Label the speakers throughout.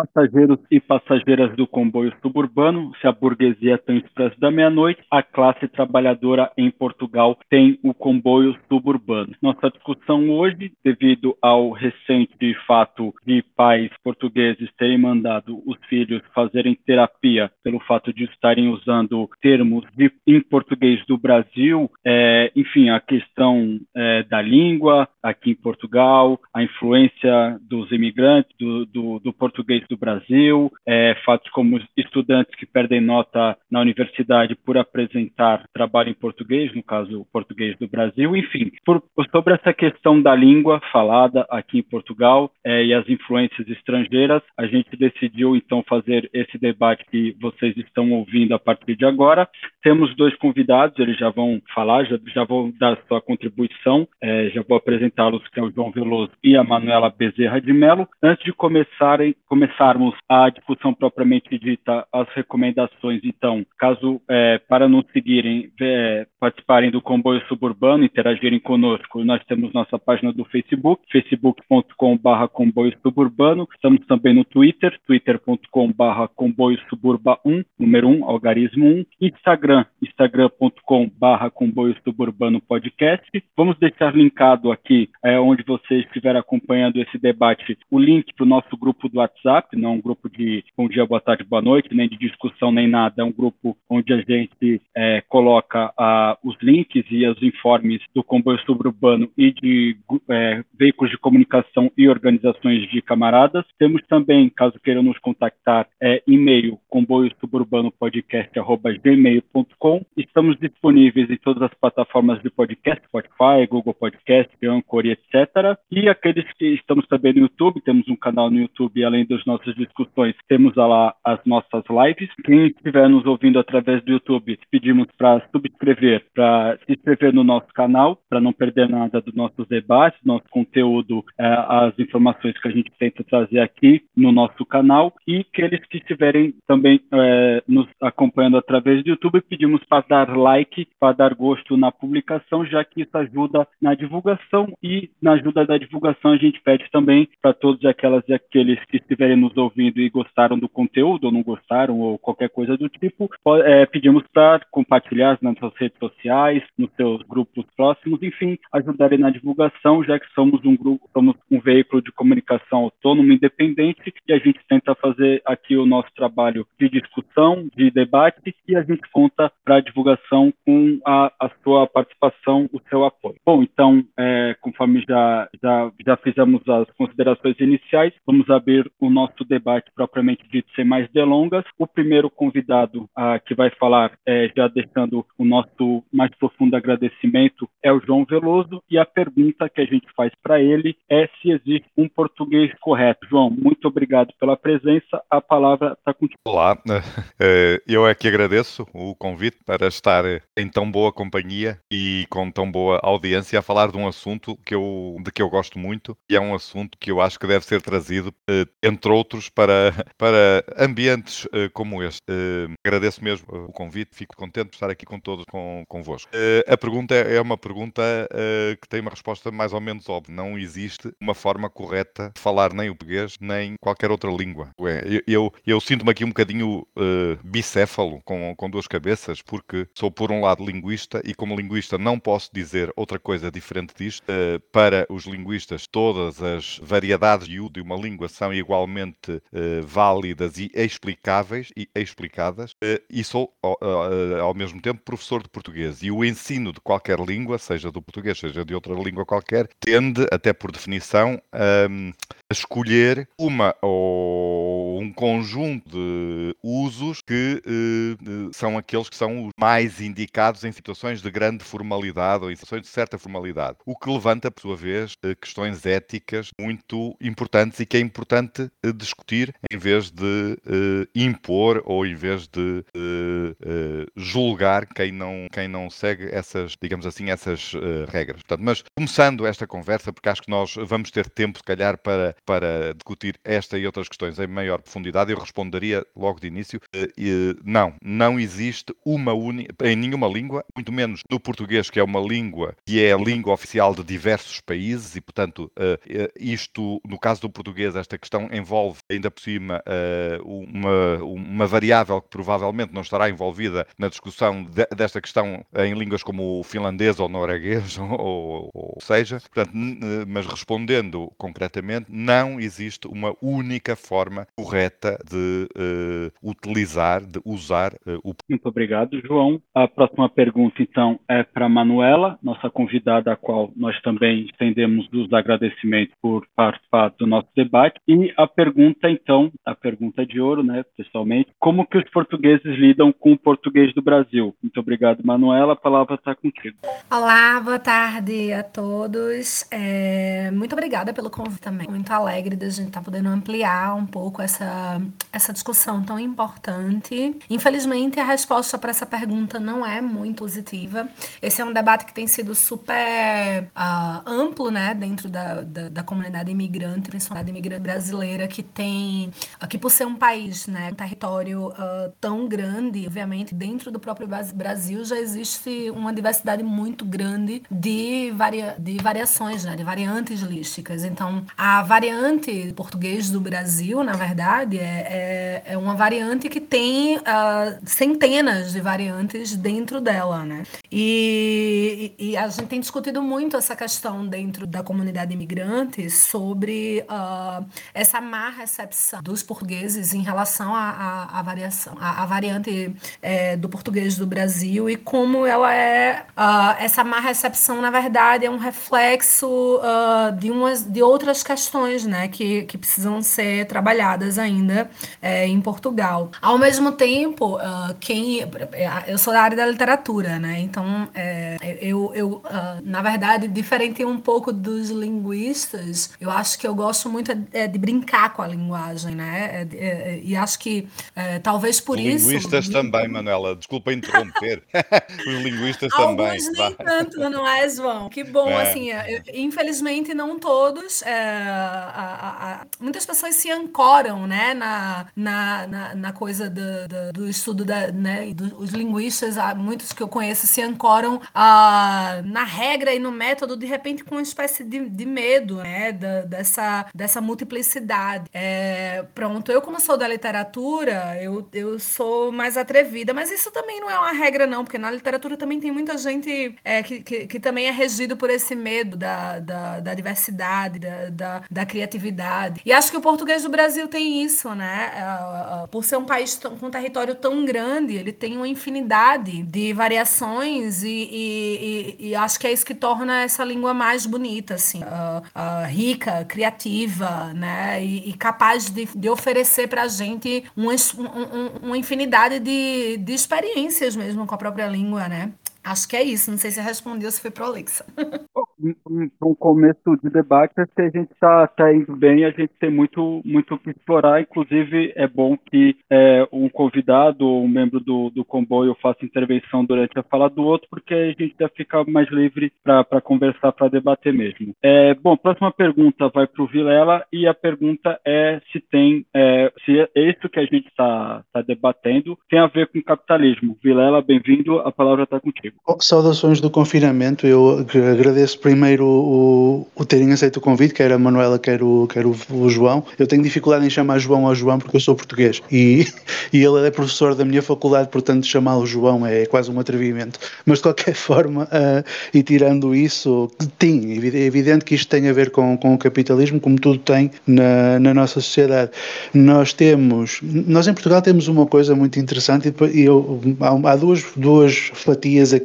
Speaker 1: passageiros e passageiras do comboio suburbano, se a burguesia tem o expresso da meia-noite, a classe trabalhadora em Portugal tem o comboio suburbano. Nossa discussão hoje, devido ao recente fato de pais portugueses terem mandado os filhos fazerem terapia pelo fato de estarem usando termos de, em português do Brasil, é, enfim, a questão é, da língua aqui em Portugal, a influência dos imigrantes, do, do, do português do Brasil, é, fatos como estudantes que perdem nota na universidade por apresentar trabalho em português, no caso, o português do Brasil, enfim, por, sobre essa questão da língua falada aqui em Portugal é, e as influências estrangeiras, a gente decidiu então fazer esse debate que vocês estão ouvindo a partir de agora. Temos dois convidados, eles já vão falar, já, já vão dar sua contribuição, é, já vou apresentá-los, que é o João Veloso e a Manuela Bezerra de Mello. Antes de começarem, começarmos a discussão propriamente dita, as recomendações, então, caso é, para nos seguirem, é, participarem do comboio suburbano, interagirem conosco, nós temos nossa página do Facebook, facebook.com.br comboio suburbano, estamos também no Twitter, twitter.com.br comboio suburba 1, número 1, algarismo 1, Instagram, instagram.com.br comboio suburbano podcast. Vamos deixar linkado aqui, é, onde você estiver acompanhando esse debate, o link para o nosso grupo do WhatsApp, não é um grupo de bom dia, boa tarde, boa noite, nem de discussão, nem nada, é um grupo onde a gente é, coloca ah, os links e os informes do comboio suburbano e de é, veículos de comunicação e organizações de camaradas. Temos também, caso queiram nos contactar, é, e-mail comboio suburbano podcast@gmail.com. Estamos disponíveis em todas as plataformas de podcast, Spotify, Google Podcast, Anchor etc. E aqueles que estamos também no YouTube, temos um canal no YouTube, além das nossas discussões, temos lá as nossas lives. Quem estiver nos ouvindo através do YouTube, pedimos para subscrever, para se inscrever no nosso canal, para não perder nada dos nossos debates, nosso conteúdo, é, as informações que a gente tenta trazer aqui no nosso canal. E aqueles que estiverem também é, nos acompanhando através do YouTube, pedimos para dar like, para dar gosto na publicação, já que isso ajuda na divulgação e na ajuda da divulgação a gente pede também para todos aquelas e aqueles que estiverem nos ouvindo e gostaram do conteúdo ou não gostaram ou qualquer coisa do tipo, é, pedimos para compartilhar nas suas redes sociais, nos seus grupos próximos, enfim, ajudarem na divulgação, já que somos um grupo, somos um veículo de comunicação autônomo, independente, e a gente tenta fazer aqui o nosso trabalho de discussão, de debate, e a gente conta para a divulgação com a, a, sua participação, o seu apoio. Bom, então, é, conforme já, já, já fizemos as considerações iniciais, vamos abrir o nosso debate propriamente dito, sem mais delongas. O primeiro convidado ah, que vai falar, é, já deixando o nosso mais profundo agradecimento, é o João Veloso, e a pergunta que a gente faz para ele é se existe um português correto. João, muito obrigado pela presença, a palavra está contigo.
Speaker 2: Olá, eh, eu é que agradeço o convite para estar em tão boa companhia e com tão boa audiência a falar de um assunto que eu, de que eu gosto muito e é um assunto que eu acho que deve ser trazido, eh, entre outros, para, para ambientes eh, como este. Agradeço mesmo o convite, fico contente de estar aqui com todos, com, convosco. A pergunta é uma pergunta que tem uma resposta mais ou menos óbvia. Não existe uma forma correta de falar nem o português nem qualquer outra língua. Eu, eu, eu sinto-me aqui um bocadinho uh, bicéfalo, com, com duas cabeças, porque sou, por um lado, linguista e, como linguista, não posso dizer outra coisa diferente disto. Uh, para os linguistas, todas as variedades de de uma língua são igualmente uh, válidas e explicáveis e explicadas. e sou, ao mesmo tempo, professor de português. E o ensino de qualquer língua, seja do português, seja de outra língua qualquer, tende, até por definição, a escolher uma ou um conjunto de usos que uh, são aqueles que são os mais indicados em situações de grande formalidade ou em situações de certa formalidade. O que levanta, por sua vez, uh, questões éticas muito importantes e que é importante discutir em vez de impor ou em vez de julgar quem não, quem não segue essas, digamos assim, essas regras. Portanto, mas começando esta conversa, porque acho que nós vamos ter tempo, se calhar, para para discutir esta e outras questões em maior profundidade, eu responderia logo de início: não, não existe uma única, em nenhuma língua, muito menos no português, que é uma língua que é a língua oficial de diversos países, e portanto, isto, no caso do português, esta questão envolve ainda por cima uma, uma variável que provavelmente não estará envolvida na discussão de, desta questão em línguas como o finlandês ou norueguês, ou, ou seja, portanto, mas respondendo concretamente, não existe uma única forma correta de uh, utilizar, de usar uh, o.
Speaker 1: Muito obrigado, João. A próxima pergunta, então, é para Manuela, nossa convidada, a qual nós também estendemos os agradecimentos por participar do nosso debate. E a pergunta, então, a pergunta de ouro, né, pessoalmente, como que os portugueses lidam com o português do Brasil? Muito obrigado, Manuela. A palavra está contigo.
Speaker 3: Olá, boa tarde a todos. É, muito obrigada pelo convite também. Muito alegre de a gente estar tá podendo ampliar um pouco essa, essa discussão tão importante. Infelizmente, a resposta para essa pergunta não é muito positiva. Esse é um debate que tem sido super uh, amplo, né, dentro da, da, da, comunidade imigrante, principalmente imigrante brasileira, que tem, aqui por ser um país, né, um território uh, tão grande, obviamente, dentro do próprio Brasil já existe uma diversidade muito grande de, varia, de variações, né, de variantes lísticas. Então, a variante português do Brasil, na verdade, é, é, é uma variante que tem uh, centenas de variantes dentro dela, né? E, e, a gente tem discutido muito essa questão dentro da comunidade imigrante sobre uh, essa má recepção dos portugueses em relação à variação, a, variante é, do português do Brasil e como ela é uh, essa má recepção, na verdade, é um reflexo de umas de outras questões, né, que, que precisam ser trabalhadas ainda é, em Portugal. Ao mesmo tempo, uh, quem eu sou da área da literatura, né, então é, eu, eu na verdade, diferente um pouco dos linguistas, eu acho que eu gosto muito é, de brincar com a linguagem, né, é, é, e acho que talvez por isso
Speaker 2: linguistas também, Manuela. Desculpa interromper. Os linguistas
Speaker 3: Alguns
Speaker 2: também.
Speaker 3: Alguns nem tanto, não é, João? Que bom, é. assim, eu, infelizmente não todos. A, a, a, muitas pessoas se ancoram, né, na, na, na, na coisa do, do, do, estudo da, né, dos linguistas, muitos que eu conheço se ancoram a, na regra e no método, de repente com uma espécie de, de medo, né, da, dessa, dessa multiplicidade. É, pronto, eu como sou da literatura, eu, eu sou mais atrevida. Mas isso também não é uma regra, não, porque na literatura também tem muita gente é, que, que, que, também é regido por esse medo da, da, da diversidade, da, da, da, criatividade. E acho que o português do Brasil tem isso, né? É, é, por ser um país com um território tão grande, ele tem uma infinidade de variações e, e, e, e acho que é isso que torna essa língua mais bonita, assim, uh, uh, rica, criativa, né? E, capaz de, de oferecer pra gente uma, um, uma infinidade infinidade de, de experiências mesmo com a própria língua, né? Acho que é isso. Não sei se respondeu, se foi.
Speaker 1: Para um começo de debate, é se a gente está tá indo bem, a gente tem muito muito que explorar. Inclusive, é bom que é, um convidado ou um membro do, do comboio faça intervenção durante a fala do outro, porque a gente já fica mais livre para conversar, para debater mesmo. É, bom, próxima pergunta vai para o Vilela e a pergunta é se tem é, se isso que a gente está tá debatendo tem a ver com capitalismo. Vilela, bem-vindo. A palavra está contigo.
Speaker 4: Saudações do confinamento. Eu agradeço primeiro o, o terem aceito o convite, quer a Manuela, quer o, quer o, o, João. Eu tenho dificuldade em chamar João ao João porque eu sou português e, e ele é professor da minha faculdade, portanto chamá-lo João é quase um atrevimento. Mas de qualquer forma, uh, e tirando isso, tem, é evidente que isto tem a ver com, com o capitalismo, como tudo tem na, na nossa sociedade. Nós temos, nós em Portugal temos uma coisa muito interessante e eu, há, há duas, duas fatias aqui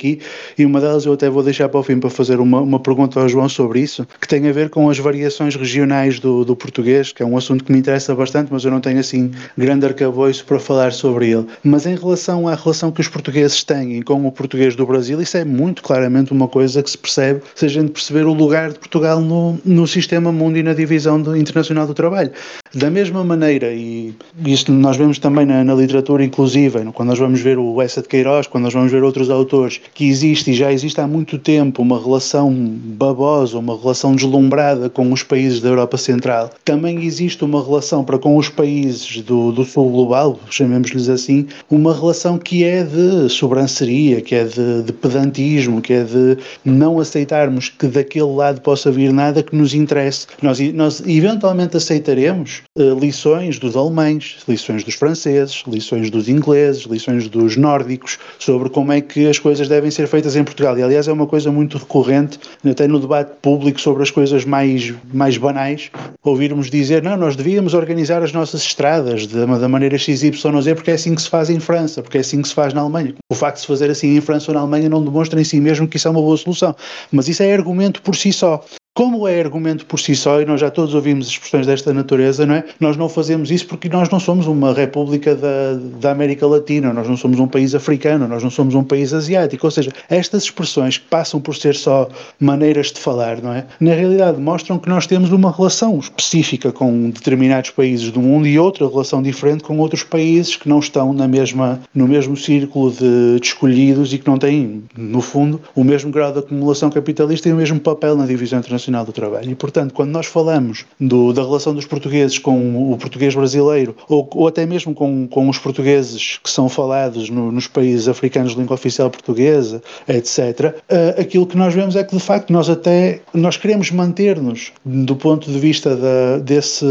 Speaker 4: e uma delas eu até vou deixar para o fim para fazer uma, uma pergunta ao João sobre isso, que tem a ver com as variações regionais do, do português, que é um assunto que me interessa bastante, mas eu não tenho assim grande arcabouço para falar sobre ele. Mas em relação à relação que os portugueses têm com o português do Brasil, isso é muito claramente uma coisa que se percebe se a gente perceber o lugar de Portugal no, no sistema mundo e na divisão do, internacional do trabalho. Da mesma maneira, e isto nós vemos também na, na literatura inclusiva, quando nós vamos ver o Essa de Queiroz, quando nós vamos ver outros autores, que existe e já existe há muito tempo uma relação babosa, uma relação deslumbrada com os países da Europa Central, também existe uma relação para com os países do, do Sul Global, chamemos-lhes assim, uma relação que é de sobranceria, que é de, de pedantismo, que é de não aceitarmos que daquele lado possa vir nada que nos interesse. Nós, nós eventualmente aceitaremos uh, lições dos alemães, lições dos franceses, lições dos ingleses, lições dos nórdicos, sobre como é que as coisas ser feitas em Portugal. E aliás é uma coisa muito recorrente, até no debate público sobre as coisas mais, mais banais, ouvirmos dizer, não, nós devíamos organizar as nossas estradas de, da maneira XYZ, porque é assim que se faz em França, porque é assim que se faz na Alemanha. O facto de se fazer assim em França ou na Alemanha não demonstra em si mesmo que isso é uma boa solução. Mas isso é argumento por si só. Como é argumento por si só, e nós já todos ouvimos expressões desta natureza, não é? Nós não fazemos isso porque nós não somos uma república da, da América Latina, nós não somos um país africano, nós não somos um país asiático. Ou seja, estas expressões que passam por ser só maneiras de falar, não é? Na realidade mostram que nós temos uma relação específica com determinados países do mundo e outra relação diferente com outros países que não estão na mesma, no mesmo círculo de, de escolhidos e que não têm, no fundo, o mesmo grau de acumulação capitalista e o mesmo papel na divisão internacional Internacional do Trabalho. E, portanto, quando nós falamos do, da relação dos portugueses com o português brasileiro, ou, ou até mesmo com, com os portugueses que são falados no, nos países africanos de língua oficial portuguesa, etc., uh, aquilo que nós vemos é que, de facto, nós até nós queremos manter-nos do ponto de vista da, desse,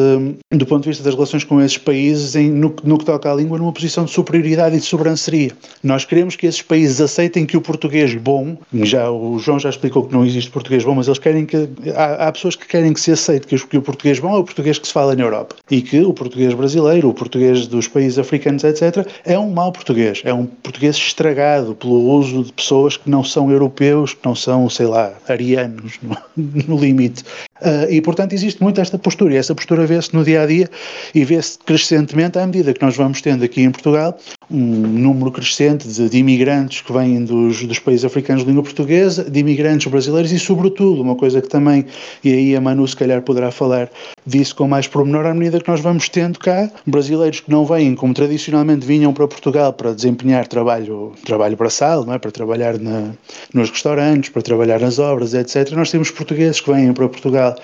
Speaker 4: do ponto de vista das relações com esses países em, no, no que toca à língua numa posição de superioridade e de sobranceria. Nós queremos que esses países aceitem que o português bom, já o João já explicou que não existe português bom, mas eles querem que há, há, pessoas que querem que se aceite que, que o português bom é o português que se fala na Europa e que o português brasileiro, o português dos países africanos, etc., é um mau português, é um português estragado pelo uso de pessoas que não são europeus, que não são, sei lá, arianos, no, no limite. Uh, e, portanto, existe muito esta postura, e essa postura vê-se no dia a dia e vê-se crescentemente à medida que nós vamos tendo aqui em Portugal um número crescente de, de imigrantes que vêm dos, dos, países africanos de língua portuguesa, de imigrantes brasileiros e, sobretudo, uma coisa que também, e aí a Manu se calhar poderá falar disso com mais pormenor, à medida que nós vamos tendo cá brasileiros que não vêm como tradicionalmente vinham para Portugal para desempenhar trabalho, trabalho braçal, não é? para trabalhar na, nos restaurantes, para trabalhar nas obras, etc. Nós temos portugueses que vêm para Portugal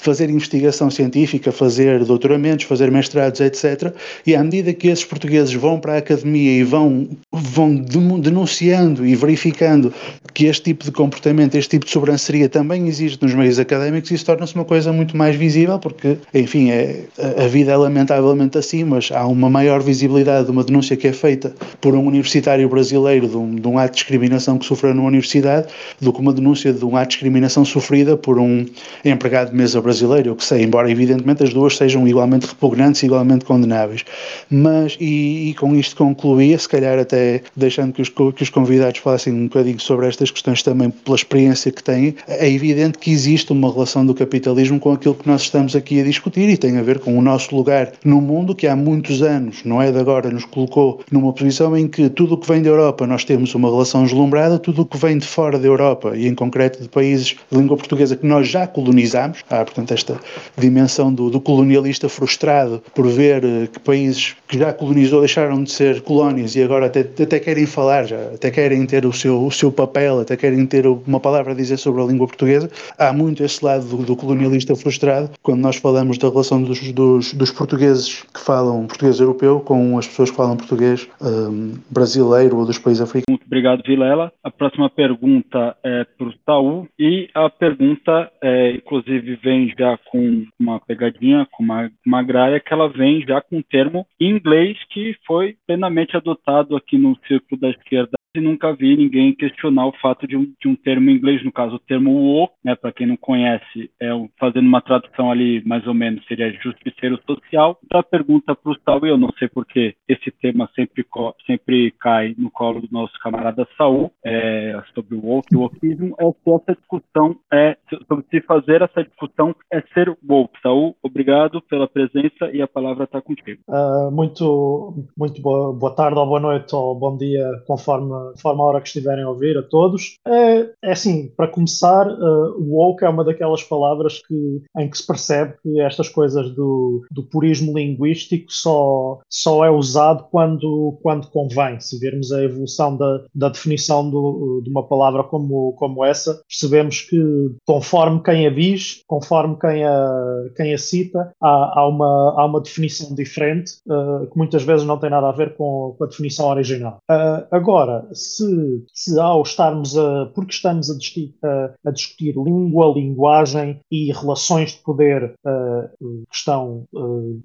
Speaker 4: fazer investigação científica, fazer doutoramentos, fazer mestrados, etc. E à medida que esses portugueses vão para a academia e vão, vão denunciando e verificando que este tipo de comportamento, este tipo de sobranceria também existe nos meios académicos, isso torna-se uma coisa muito mais visível, porque, enfim, é, a vida é lamentavelmente assim, mas há uma maior visibilidade de uma denúncia que é feita por um universitário brasileiro de um, de um ato de discriminação que sofreu numa universidade do que uma denúncia de um ato de discriminação sofrida por um empregado de mesa brasileiro, eu que sei, embora evidentemente as duas sejam igualmente repugnantes, igualmente condenáveis. Mas, e, e com isto concluía, se calhar até deixando que os, que os convidados falassem um bocadinho sobre estas questões também pela experiência que têm, é evidente que existe uma relação do capitalismo com aquilo que nós estamos aqui a discutir e tem a ver com o nosso lugar no mundo que há muitos anos, não é de agora, nos colocou numa posição em que tudo o que vem da Europa nós temos uma relação deslumbrada, tudo o que vem de fora da Europa e em concreto de países de língua portuguesa que nós já colonizamos. Portanto, esta dimensão do, do colonialista frustrado por ver uh, que países que já colonizou deixaram de ser colónias e agora até, até querem falar, já, até querem ter o seu, o seu papel, até querem ter uma palavra a dizer sobre a língua portuguesa. Há muito esse lado do, do colonialista frustrado quando nós falamos da relação dos, dos, dos, portugueses que falam português europeu com as pessoas que falam português um, brasileiro ou dos países africanos.
Speaker 1: Muito obrigado, Vilela. A próxima pergunta é para o Saul e a pergunta é inclusive vem já com uma pegadinha, com uma, uma que ela vem já com um termo em inglês que foi plenamente adotado aqui no círculo da esquerda e nunca vi ninguém questionar o fato de um, de um termo em inglês, no caso o termo woke, né, para quem não conhece, é um, fazendo uma tradução ali mais ou menos seria justiceiro social. Então a pergunta para o Saul, eu não sei porque esse tema sempre, sempre cai no colo do nosso camarada Saul, é, sobre o woke, o wokeismo, é se essa discussão é, sobre se fazer essa discussão é ser woke. Saul, obrigado pela presença e a palavra está contigo.
Speaker 5: Uh, muito, muito boa, boa tarde ou boa noite ou bom dia, conforme de forma a hora que estiverem a ouvir, a todos. É, é assim, para começar, uh, woke é uma daquelas palavras que, em que se percebe que estas coisas do, do purismo linguístico só, só é usado quando, quando convém. Se virmos a evolução da, da definição do, de uma palavra como, como essa, percebemos que conforme quem a diz, conforme quem a, quem a cita, há, há, uma, há uma definição diferente uh, que muitas vezes não tem nada a ver com, com a definição original. Uh, agora, se, se ao estarmos a. porque estamos a a, a discutir língua, linguagem e relações de poder uh, que estão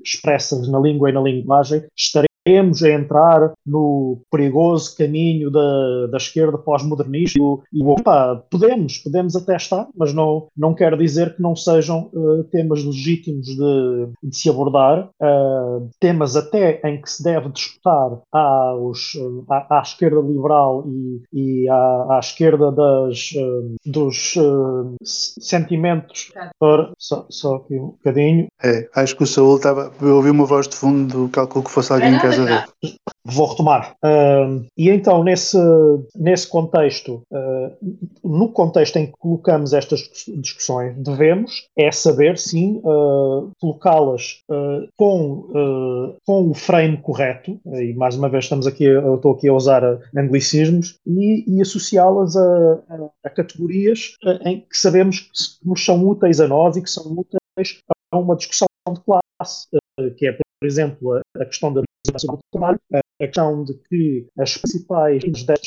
Speaker 5: expressas na língua e na linguagem, estaremos Temos a entrar no perigoso caminho da, da esquerda pós-modernista e opa, podemos, podemos até estar, mas não, não quer dizer que não sejam uh, temas legítimos de, de se abordar, uh, temas até em que se deve disputar aos, uh, à, à, esquerda liberal e, e à, à esquerda das, dos sentimentos. Para, só, só aqui um bocadinho.
Speaker 4: É, acho que o Saúl estava. Eu ouvi uma voz de fundo, calculo que fosse alguém em casa
Speaker 5: Vou retomar. Uh, e então, nesse, nesse contexto, uh, no contexto em que colocamos estas discussões, devemos é saber, sim, uh, colocá-las com, com o frame correto, e mais uma vez estamos aqui, eu estou aqui a usar anglicismos, e, e associá-las a, a, a, categorias em que sabemos que nos são úteis a nós e que são úteis a uma discussão de classe, que é, por exemplo, a questão da do trabalho, a questão de que as principais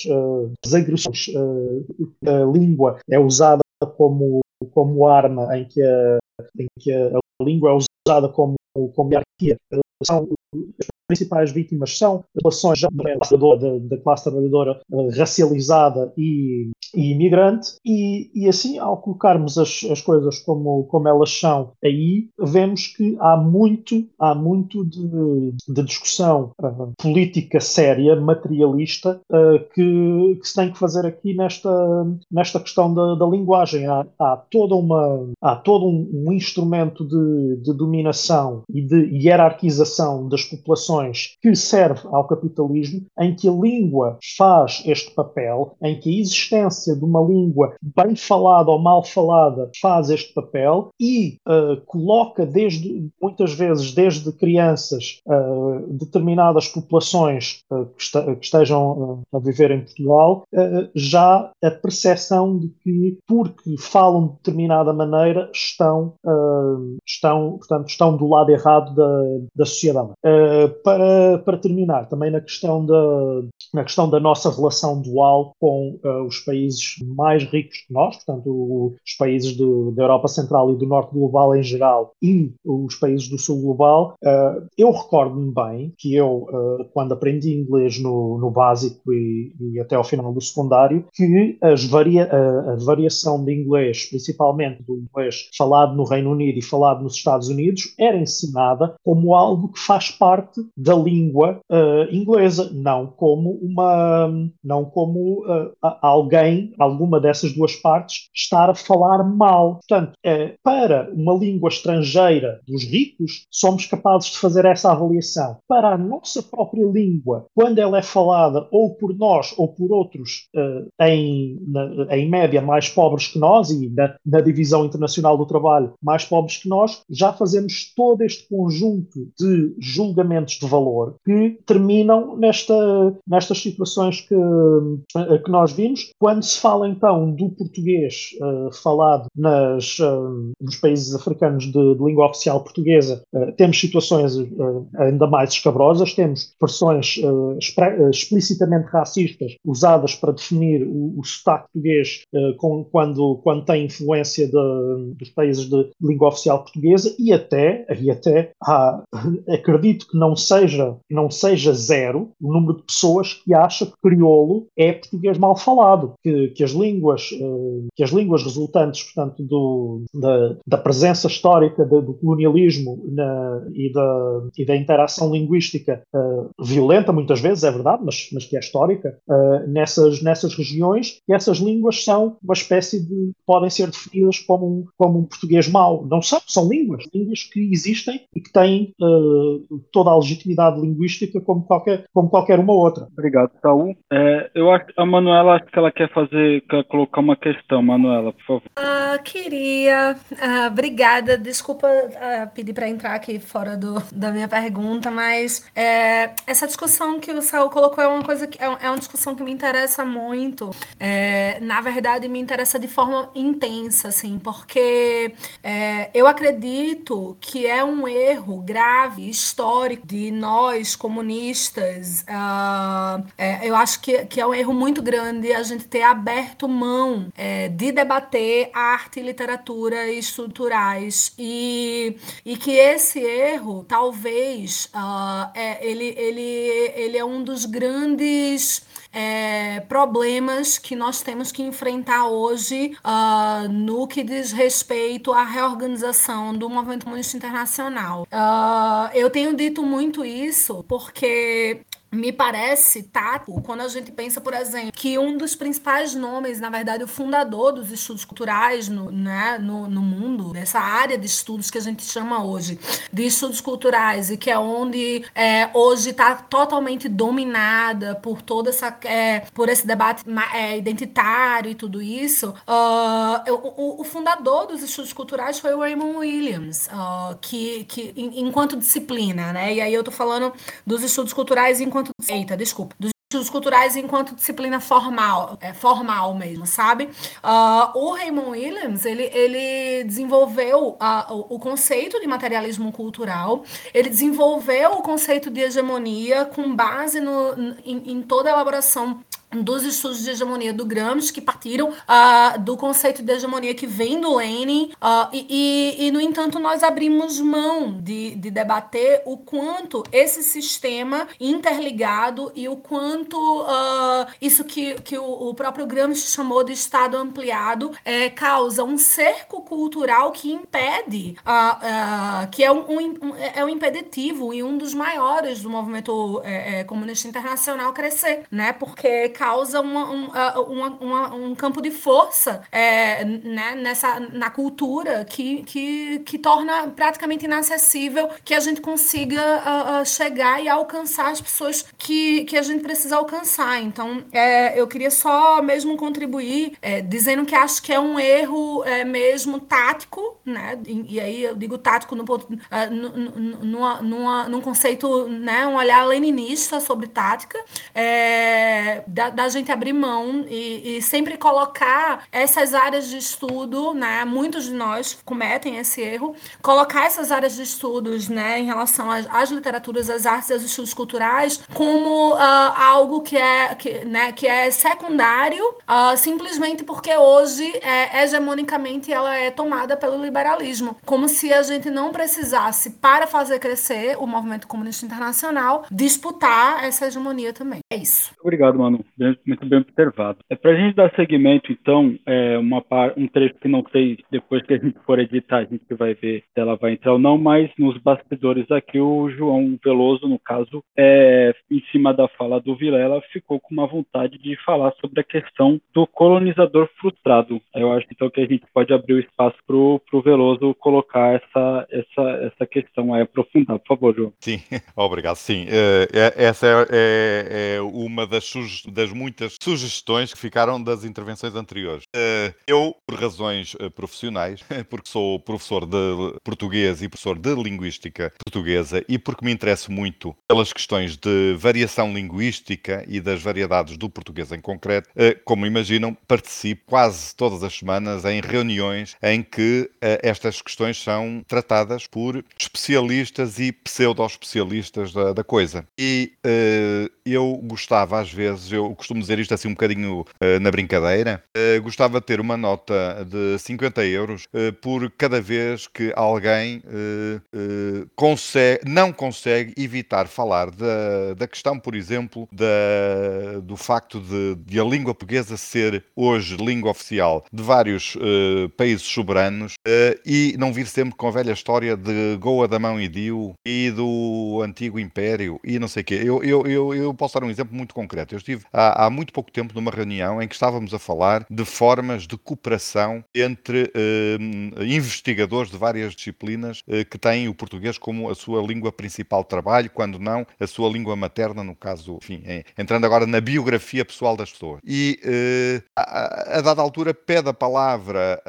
Speaker 5: uh, das agressões, uh, a língua é usada como, como arma, em que a, em que a, língua é usada como, como hierarquia, são principais vítimas são relações da, da, da classe trabalhadora uh, racializada e, e imigrante, e, e, assim, ao colocarmos as, as coisas como, como elas são aí, vemos que há muito, há muito de, de discussão uh, política séria, materialista, uh, que, que, se tem que fazer aqui nesta, nesta questão da, da linguagem. Há, há, toda uma, há todo um, um instrumento de, de dominação e de hierarquização das populações que serve ao capitalismo, em que a língua faz este papel, em que a existência de uma língua bem falada ou mal falada faz este papel e uh, coloca desde muitas vezes desde crianças uh, determinadas populações uh, que, que, estejam a viver em Portugal já a percepção de que porque falam de determinada maneira estão estão portanto estão do lado errado da, da sociedade para, para terminar, também na questão, da, na questão da nossa relação dual com uh, os países mais ricos que nós, portanto, os países do, da Europa Central e do Norte Global em geral e os países do Sul Global, uh, eu recordo-me bem que eu, uh, quando aprendi inglês no, no básico e, e, até ao final do secundário, que as varia, a variação de inglês, principalmente do inglês falado no Reino Unido e falado nos Estados Unidos, era ensinada como algo que faz parte da língua uh, inglesa, não como uma, não como uh, alguém, alguma dessas duas partes, estar a falar mal. Portanto, uh, para uma língua estrangeira dos ricos, somos capazes de fazer essa avaliação. Para a nossa própria língua, quando ela é falada ou por nós ou por outros em, na, em média mais pobres que nós e na, na divisão internacional do trabalho mais pobres que nós, já fazemos todo este conjunto de julgamentos de valor que terminam nesta, nestas situações que, eh, que nós vimos. Quando se fala então do português uh, falado nas, uh, nos países africanos de, de língua oficial portuguesa, uh, temos situações ainda mais escabrosas, temos expressões explicitamente racistas usadas para definir o, o sotaque português com, quando, quando tem influência de, dos países de língua oficial portuguesa e até, e até há, acredito que não seja não seja zero o número de pessoas que acha que crioulo é português mal falado, que, que as línguas uh, que as línguas resultantes, portanto, do, da, da presença histórica do colonialismo na, e, da, e da interação linguística uh, violenta, muitas vezes, é verdade, mas, mas que é histórica, uh, nessas, nessas regiões, essas línguas são uma espécie de. podem ser definidas como um, como um português mau. Não são, são línguas, línguas que existem e que têm toda a legitimidade legitimidade linguística como qualquer, como qualquer uma outra.
Speaker 1: Obrigado, Saul. É, eu acho a Manuela acho que ela quer fazer, quer colocar uma questão, Manuela, por favor.
Speaker 3: Uh, queria, uh, obrigada. Desculpa uh, pedir para entrar aqui fora do, da minha pergunta, mas é, essa discussão que o Saul colocou é uma coisa que é, é uma discussão que me interessa muito. É, na verdade, me interessa de forma intensa, assim, porque é, eu acredito que é um erro grave, histórico, de nós comunistas. É, eu acho que, que é um erro muito grande a gente ter aberto mão é, de debater arte, literatura estruturais e, e que esse erro talvez uh, é, ele, ele, ele é um dos grandes é, problemas que nós temos que enfrentar hoje uh, no que diz respeito à reorganização do movimento comunista internacional. Uh, eu tenho dito muito isso porque me parece tato quando a gente pensa, por exemplo, que um dos principais nomes, na verdade, o fundador dos estudos culturais no, né, no, no mundo, nessa área de estudos que a gente chama hoje de estudos culturais e que é onde é, hoje está totalmente dominada por toda essa é, por esse debate é, identitário e tudo isso, uh, o, o, fundador dos estudos culturais foi o Raymond Williams, uh, que, que enquanto disciplina, né? E aí eu tô falando dos estudos culturais enquanto enquanto. Eita, desculpa. Dos estudos culturais enquanto disciplina formal, é, formal mesmo, sabe? Uh, o Raymond Williams, ele, ele desenvolveu uh, o, o, conceito de materialismo cultural, ele desenvolveu o conceito de hegemonia com base no, em, em toda a elaboração dos estudos de hegemonia do Gramsci, que partiram uh, do conceito de hegemonia que vem do Lenin, uh, e, e, e, no entanto, nós abrimos mão de, de debater o quanto esse sistema interligado e o quanto uh, isso que, que o, o, próprio Gramsci chamou de Estado ampliado é, causa um cerco cultural que impede, que é um, um, é um impeditivo e um dos maiores do movimento é, é, comunista internacional crescer, né? Porque causa uma, um, uma, uma, um campo de força é, né, nessa, na cultura que, que, que torna praticamente inacessível que a gente consiga uh, chegar e alcançar as pessoas que, que a gente precisa alcançar. Então, é, eu queria só mesmo contribuir é, dizendo que acho que é um erro é, mesmo tático, né? E, e, aí eu digo tático no, uh, numa, numa, num conceito, né, um olhar leninista sobre tática, é, da, gente abrir mão e, e, sempre colocar essas áreas de estudo, né? Muitos de nós cometem esse erro, colocar essas áreas de estudos, né, em relação às, às literaturas, às artes, aos estudos culturais, como uh, algo que é, que, né, que é secundário, uh, simplesmente porque hoje, é, hegemonicamente, ela é tomada pelo liberalismo, como se a gente não precisasse, para fazer crescer o movimento comunista internacional, disputar essa hegemonia também. É isso.
Speaker 1: Obrigado, Manu muito bem observado. É para a gente dar segmento, então, é uma um trecho que não sei, depois que a gente for editar, a gente vai ver se ela vai entrar ou não, mas nos bastidores aqui, o João Veloso, no caso, é, em cima da fala do Vilela, ficou com uma vontade de falar sobre a questão do colonizador frustrado. Eu acho então que a gente pode abrir o espaço para o Veloso colocar essa, essa, essa questão aí, aprofundar. Por favor, João.
Speaker 2: Sim, obrigado. Sim, é, é, essa é, é, é uma das, das das muitas sugestões que ficaram das intervenções anteriores. Eh, eu, por razões eh, profissionais, porque sou professor de português e professor de linguística portuguesa e porque me interesso muito pelas questões de variação linguística e das variedades do português em concreto, eh, como imaginam, participo quase todas as semanas em reuniões em que estas questões são tratadas por especialistas e pseudo-especialistas da, da coisa. E eu gostava, às vezes, eu costumo dizer isto assim um bocadinho uh, na brincadeira, uh, gostava de ter uma nota de 50 euros uh, por cada vez que alguém consegue, não consegue evitar falar da, da questão, por exemplo, da, do facto de, de a língua portuguesa ser hoje língua oficial de vários países soberanos e não vir sempre com a velha história de Goa da Mão e Dio e do antigo Império e não sei o quê. Eu, eu, eu, eu posso dar um exemplo muito concreto. Eu estive há há, muito pouco tempo numa reunião em que estávamos a falar de formas de cooperação entre uh, investigadores de várias disciplinas uh, que têm o português como a sua língua principal de trabalho, quando não a sua língua materna, no caso, enfim, é, entrando agora na biografia pessoal das pessoas. E uh, a, a, dada altura pede a palavra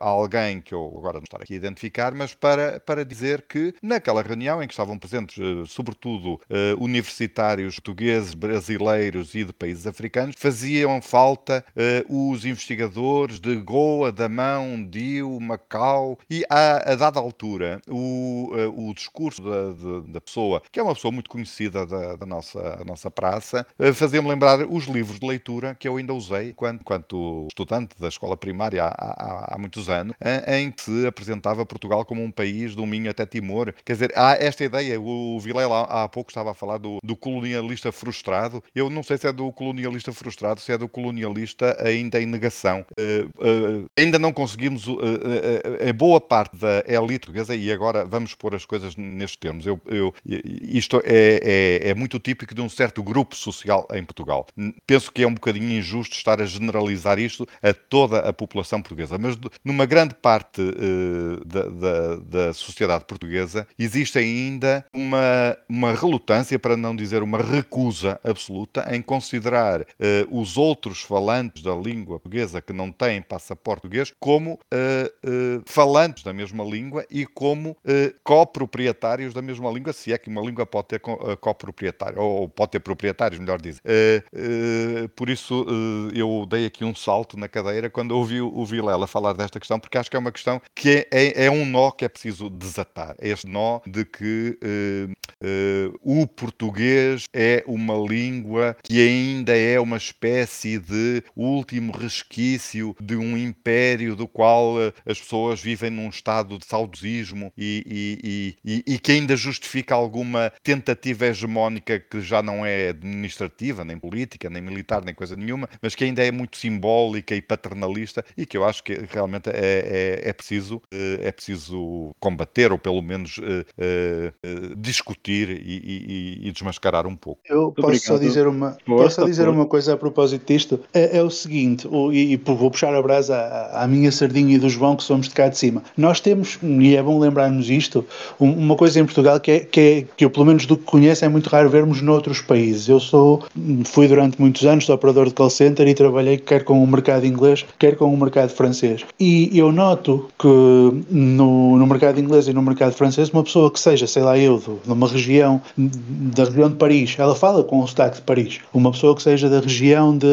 Speaker 2: a alguém que eu agora não estou aqui a identificar, mas para, para dizer que naquela reunião em que estavam presentes, sobretudo, universitários portugueses, brasileiros e de países africanos, faziam falta os investigadores de Goa, Damão, Dio, Macau, e a, a dada altura o, o discurso da, da, pessoa, que é uma pessoa muito conhecida da, da nossa, nossa praça, fazia-me lembrar os livros de leitura que eu ainda usei quando, quando estudante da escola primária há, há, há muitos anos, em que se apresentava Portugal como um país do Minho até Timor. Quer dizer, há esta ideia, o Vilela há pouco estava a falar do, do colonialista frustrado. Eu não sei se é do colonialista frustrado, se é do colonialista ainda em negação. Uh, uh, ainda não conseguimos, uh, a boa parte da elite portuguesa, e agora vamos pôr as coisas nestes termos, eu, eu, isto é, é, é, muito típico de um certo grupo social em Portugal. Penso que é um bocadinho injusto estar a generalizar isto a toda a população portuguesa, mas numa grande parte da, da, da sociedade portuguesa existe ainda uma, uma relutância, para não dizer uma recusa absoluta, em considerar os outros falantes da língua portuguesa que não têm passaporte português como uh, uh, falantes da mesma língua e como uh, coproprietários da mesma língua, se é que uma língua pode ter coproprietário, ou pode ter proprietários, melhor dizer. por isso eu dei aqui um salto na cadeira quando ouvi o Vilela falar desta questão, porque acho que é uma questão que é, é, é um nó que é preciso desatar. É este nó de que o português é uma língua que ainda é uma espécie de último resquício de um império do qual eh, as pessoas vivem num estado de saudosismo e, e, e, e, que ainda justifica alguma tentativa hegemónica que já não é administrativa, nem política, nem militar, nem coisa nenhuma, mas que ainda é muito simbólica e paternalista e que eu acho que realmente é, é, é preciso, eh, é preciso combater ou pelo menos uh, discutir e, e, desmascarar um pouco.
Speaker 4: Eu posso só dizer uma, posso só dizer uma coisa a propósito disto, é, é o seguinte, e, vou puxar a brasa à, minha sardinha e do João, que somos de cá de cima. Nós temos, e é bom lembrarmos isto, uma coisa em Portugal que, é, que, é, que eu, pelo menos do que conheço, é muito raro vermos noutros países. Eu sou, fui durante muitos anos operador de call center e trabalhei quer com o mercado inglês, quer com o mercado francês. E eu noto que no, no mercado inglês e no mercado francês, uma pessoa que seja, sei lá eu, de uma região, da região de Paris, ela fala com o sotaque de Paris. Uma pessoa que seja da região de,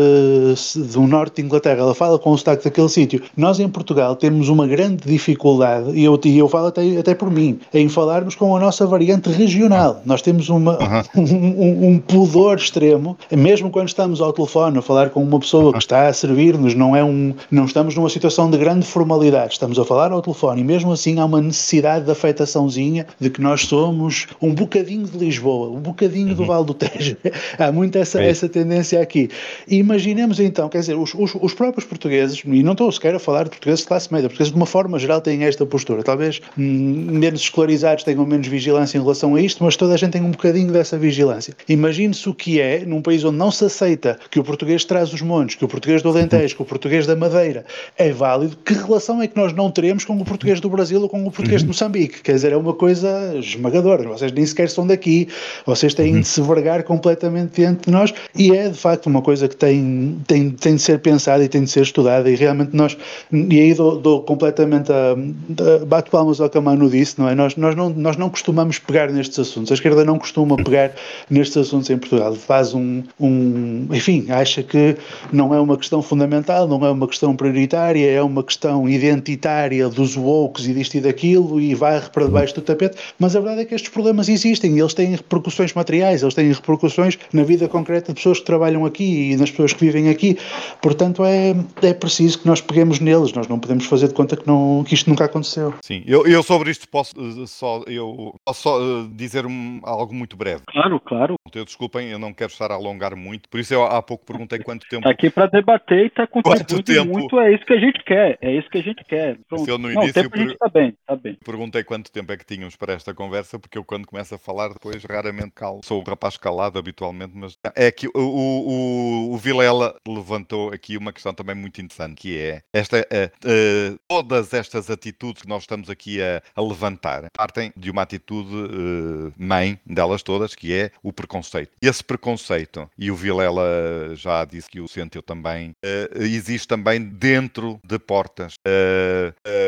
Speaker 4: do norte de Inglaterra, ela fala com o sotaque daquele sítio. Nós em Portugal temos uma grande dificuldade, e eu, e eu falo até, até por mim, em falarmos com a nossa variante regional. Nós temos uma, um, um, um, pudor extremo, mesmo quando estamos ao telefone a falar com uma pessoa que está a servir-nos, não, é um, não estamos numa situação de grande formalidade, estamos a falar ao telefone e mesmo assim há uma necessidade de afetaçãozinha de que nós somos um bocadinho de Lisboa, um bocadinho do uhum. Val do Tejo. há muito essa, essa tendência aqui. E imaginemos então, quer dizer, os, os, os próprios portugueses, e não estou sequer a falar de portugueses de classe média, portugueses de uma forma geral têm esta postura. Talvez hum, menos escolarizados tenham menos vigilância em relação a isto, mas toda a gente tem um bocadinho dessa vigilância. Imagine-se o que é num país onde não se aceita que o português traz os montes, que o português do Alentejo, que o português da Madeira é válido, que relação é que nós não teremos com o português do Brasil ou com o português de uhum. Moçambique? Quer dizer, é uma coisa esmagadora. Vocês nem sequer são daqui, vocês têm de se vergar completamente diante de nós e é de facto uma coisa que tem, tem, tem de ser pensada e tem de ser estudada e realmente nós e aí dou, dou completamente a, a, bato palmas ao que a Manu disse, não é? Nós, nós, não, nós não costumamos pegar nestes assuntos, a esquerda não costuma pegar nestes assuntos em Portugal, faz um, um, enfim, acha que não é uma questão fundamental, não é uma questão prioritária, é uma questão identitária dos woke e disto e daquilo e vai para debaixo do tapete, mas a verdade é que estes problemas existem eles têm repercussões materiais, eles têm repercussões na vida concreta de pessoas que trabalham aqui e nas pessoas que vivem aqui, portanto é, é preciso que nós peguemos neles, nós não podemos fazer de conta que, não, que isto nunca aconteceu.
Speaker 2: Sim, eu, eu sobre isto posso uh, só, eu, posso só uh, dizer um, algo muito breve.
Speaker 1: Claro, claro.
Speaker 2: Eu, desculpem, eu não quero estar a alongar muito, por isso eu há pouco perguntei quanto tempo.
Speaker 1: Está aqui para debater e está contribuindo tempo... muito, é isso que a gente quer, é isso que a gente quer.
Speaker 2: Pronto. Eu no
Speaker 1: início,
Speaker 2: não, o tempo
Speaker 1: per... a gente está bem, está bem.
Speaker 2: Perguntei quanto tempo é que tínhamos para esta conversa, porque eu quando começo a falar depois raramente calo. Sou o rapaz calado habitualmente, mas é que o, o, o, o Vilela levantou aqui uma questão também muito interessante, que é esta, uh, uh, todas estas atitudes que nós estamos aqui a, a levantar partem de uma atitude uh, mãe delas todas, que é o preconceito. Esse preconceito, e o Vilela já disse que o sentiu também, existe também dentro de portas.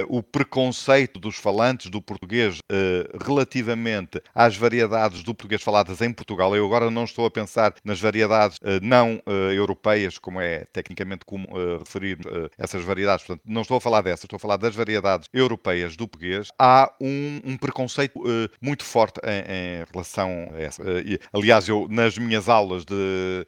Speaker 2: o preconceito dos falantes do português relativamente às variedades do português faladas em Portugal, eu agora não estou a pensar nas variedades não europeias, como é tecnicamente como, referir essas variedades, portanto, não estou a falar dessas, estou a falar das variedades europeias do português, há um, um preconceito muito forte em, em, relação a essa. E, aliás, eu, nas minhas aulas de,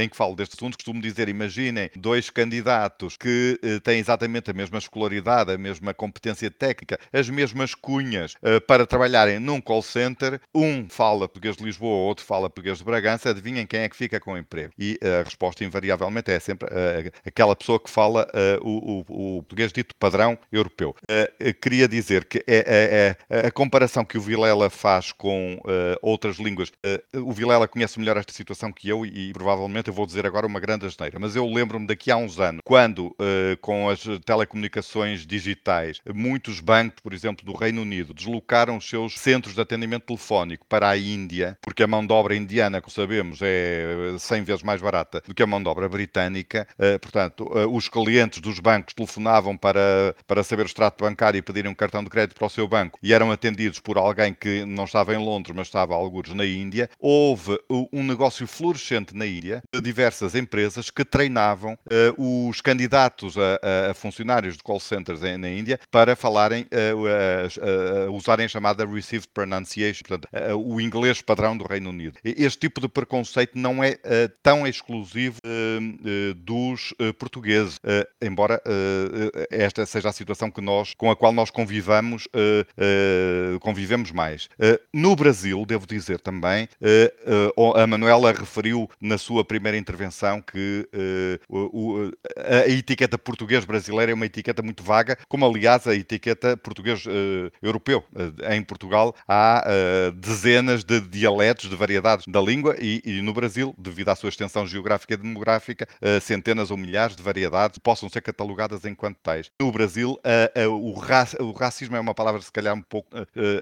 Speaker 2: em que falo deste assunto, costumo dizer: imaginem dois candidatos que têm exatamente a mesma escolaridade, a mesma competência técnica, as mesmas cunhas para trabalharem num call center. Um fala português de Lisboa, outro fala português de Bragança. Adivinhem quem é que fica com o emprego? E a resposta, invariavelmente, é sempre aquela pessoa que fala o, o, o português dito padrão europeu. queria dizer que é, é, é, a comparação que o Vilela faz com uh, outras línguas, uh, o Vilela conhece melhor esta situação que eu e, e, provavelmente eu vou dizer agora uma grande asneira, mas eu lembro-me daqui a uns anos, quando uh, com as telecomunicações digitais, muitos bancos, por exemplo, do Reino Unido, deslocaram os seus centros de atendimento telefónico para a Índia, porque a mão de obra indiana, como sabemos, é 100 vezes mais barata do que a mão de obra britânica. portanto, os clientes dos bancos telefonavam para, para saber o extrato bancário e pedirem um cartão de crédito para o seu banco e eram atendidos por alguém que não estava em Londres, mas estava a alguns na Índia, houve um negócio florescente na Índia de diversas empresas que treinavam os candidatos a, a, funcionários de call centers na Índia para falarem, uh, uh, usarem a chamada received pronunciation, portanto, o inglês padrão do Reino Unido. Este tipo de preconceito não é tão exclusivo dos portugueses, embora esta seja a situação que nós, com a qual nós convivamos convivemos, mais. No Brasil, devo dizer também, a Manuela referiu na sua primeira intervenção que a etiqueta português brasileira é uma etiqueta muito vaga, como aliás a etiqueta português europeu. em Portugal há dezenas de dialetos, de variedades da língua e, e, no Brasil, devido à sua extensão geográfica e demográfica, centenas ou milhares de variedades possam ser catalogadas enquanto tais. No Brasil, o, ra o racismo é uma palavra se calhar um pouco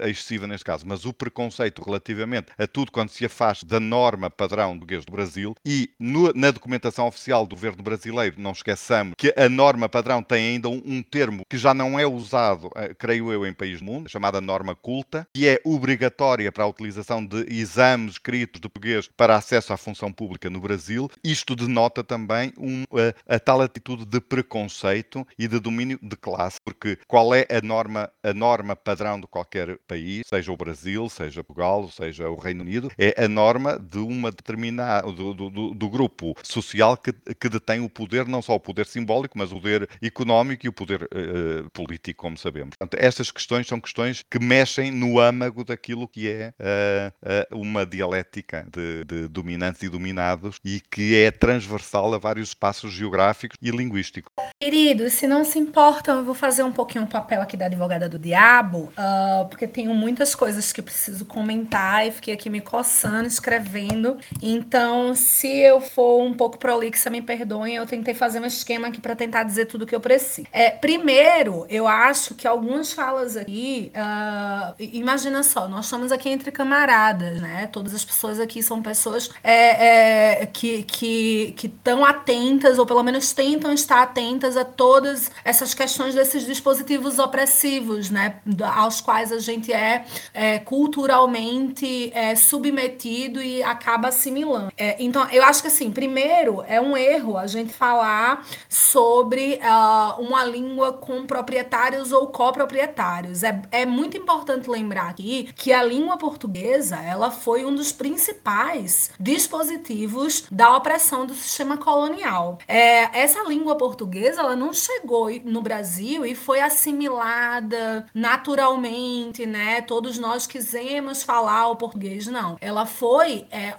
Speaker 2: excessiva neste caso, mas o preconceito relativamente a tudo quando se afasta da norma padrão do do Brasil e no, na documentação oficial do governo brasileiro, não esqueçamos que a norma padrão tem ainda um, um termo que já não é usado, creio eu, em país do mundo, chamada norma culta, que é obrigatória para a utilização de exames escritos de português para acesso à função pública no Brasil. Isto denota também um, uh, a tal atitude de preconceito e de domínio de classe, porque qual é a norma a norma padrão de qualquer país, seja o Brasil, seja Portugal, seja o Reino Unido, é a norma de uma determinada do, do, do grupo social que, que detém o poder, não só o poder simbólico, mas o poder económico e o poder uh, político, como sabemos. Portanto, estas questões são questões que mexem no âmago daquilo que é uh, uh, uma dialética de, de dominantes e dominados e que é transversal a vários espaços geográficos e linguísticos.
Speaker 3: Queridos, se não se importam, eu vou fazer um pouquinho o papel aqui da advogada do diabo, uh, porque tenho muitas coisas que preciso comentar e fiquei aqui me coçando, escrevendo. Então, se eu for um pouco prolixa, me perdoem, eu tentei fazer um esquema aqui para tentar dizer tudo o que eu preciso. É, primeiro, eu acho que algumas falas aqui, uh, imagina só, nós estamos aqui entre camaradas, né? Todas as pessoas aqui são pessoas é, é, que estão atentas, ou pelo menos tentam estar atentas a todas essas questões desses dispositivos opressivos né, aos quais a gente é, é culturalmente é, submetido e acaba assimilando. É, então, eu acho que assim, primeiro é um erro a gente falar sobre uh, uma língua com proprietários ou coproprietários. É, é muito importante lembrar aqui que a língua portuguesa ela foi um dos principais dispositivos da opressão do sistema colonial. É, essa língua portuguesa ela não chegou no Brasil e foi assimilada naturalmente, né? Todos nós quisemos falar o português, não. Ela foi é,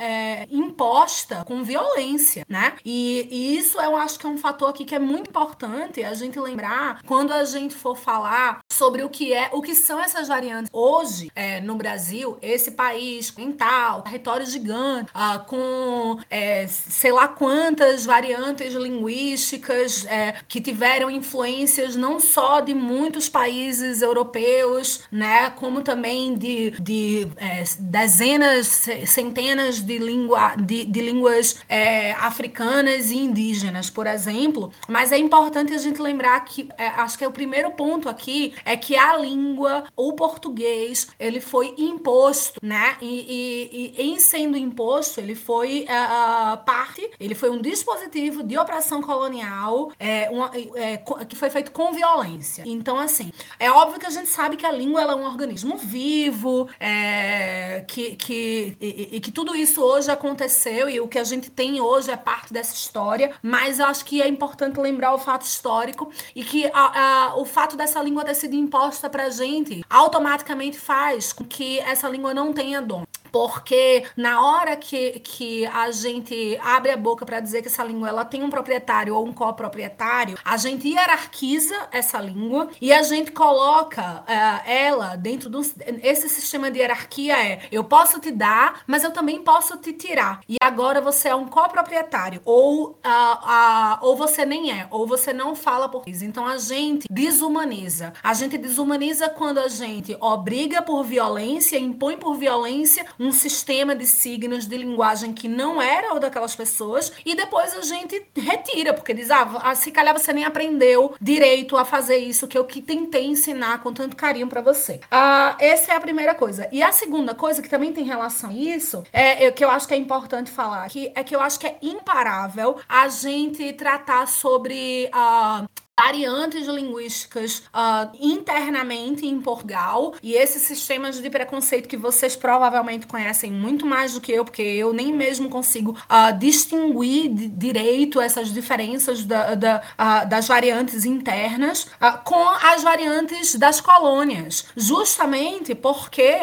Speaker 3: é, imposta com violência, né? E, e, isso eu acho que é um fator aqui que é muito importante a gente lembrar quando a gente for falar sobre o que é, o que são essas variantes. Hoje, é, no Brasil, esse país tal, território gigante, ah, com é, sei lá quantas variantes linguísticas é, que tiveram influências não só de muitos países europeus, né, como também de, de é, dezenas, centenas de, língua, de, de línguas é, africanas e indígenas, por exemplo. Mas é importante a gente lembrar que é, acho que é o primeiro ponto aqui é que a língua, o português, ele foi imposto, né? E, e, e em sendo imposto, ele foi uh, parte, ele foi um dispositivo de opressão colonial é, uma, é, que foi feito com violência. Então, assim, é óbvio que a gente sabe que a língua é um organismo vivo, é, que, que, e, e, que tudo isso hoje aconteceu e o que a gente tem hoje é parte dessa história, mas eu acho que é importante lembrar o fato histórico e que a, a, o fato dessa língua ter sido imposta pra gente automaticamente faz com que essa língua não tenha dom porque na hora que, que a gente abre a boca para dizer que essa língua ela tem um proprietário ou um coproprietário, a gente hierarquiza essa língua e a gente coloca uh, ela dentro do esse sistema de hierarquia é eu posso te dar, mas eu também posso te tirar. E agora você é um coproprietário ou uh, uh, ou você nem é, ou você não fala português. Então a gente desumaniza. A gente desumaniza quando a gente obriga por violência, impõe por violência sistema de signos de linguagem que não era o daquelas pessoas e depois a gente retira, porque diz, ah, ah, se calhar você nem aprendeu direito a fazer isso que eu que tentei ensinar com tanto carinho para você. Ah, essa é a primeira coisa. E a segunda coisa, que também tem relação a isso, é, é que eu acho que é importante falar aqui, é que eu acho que é imparável a gente tratar sobre a uh, variantes linguísticas uh, internamente em Portugal. E esses sistemas de preconceito que vocês provavelmente conhecem muito mais do que eu, porque eu nem mesmo consigo uh, distinguir direito essas diferenças da, da, uh, das variantes internas com as variantes das colônias, justamente porque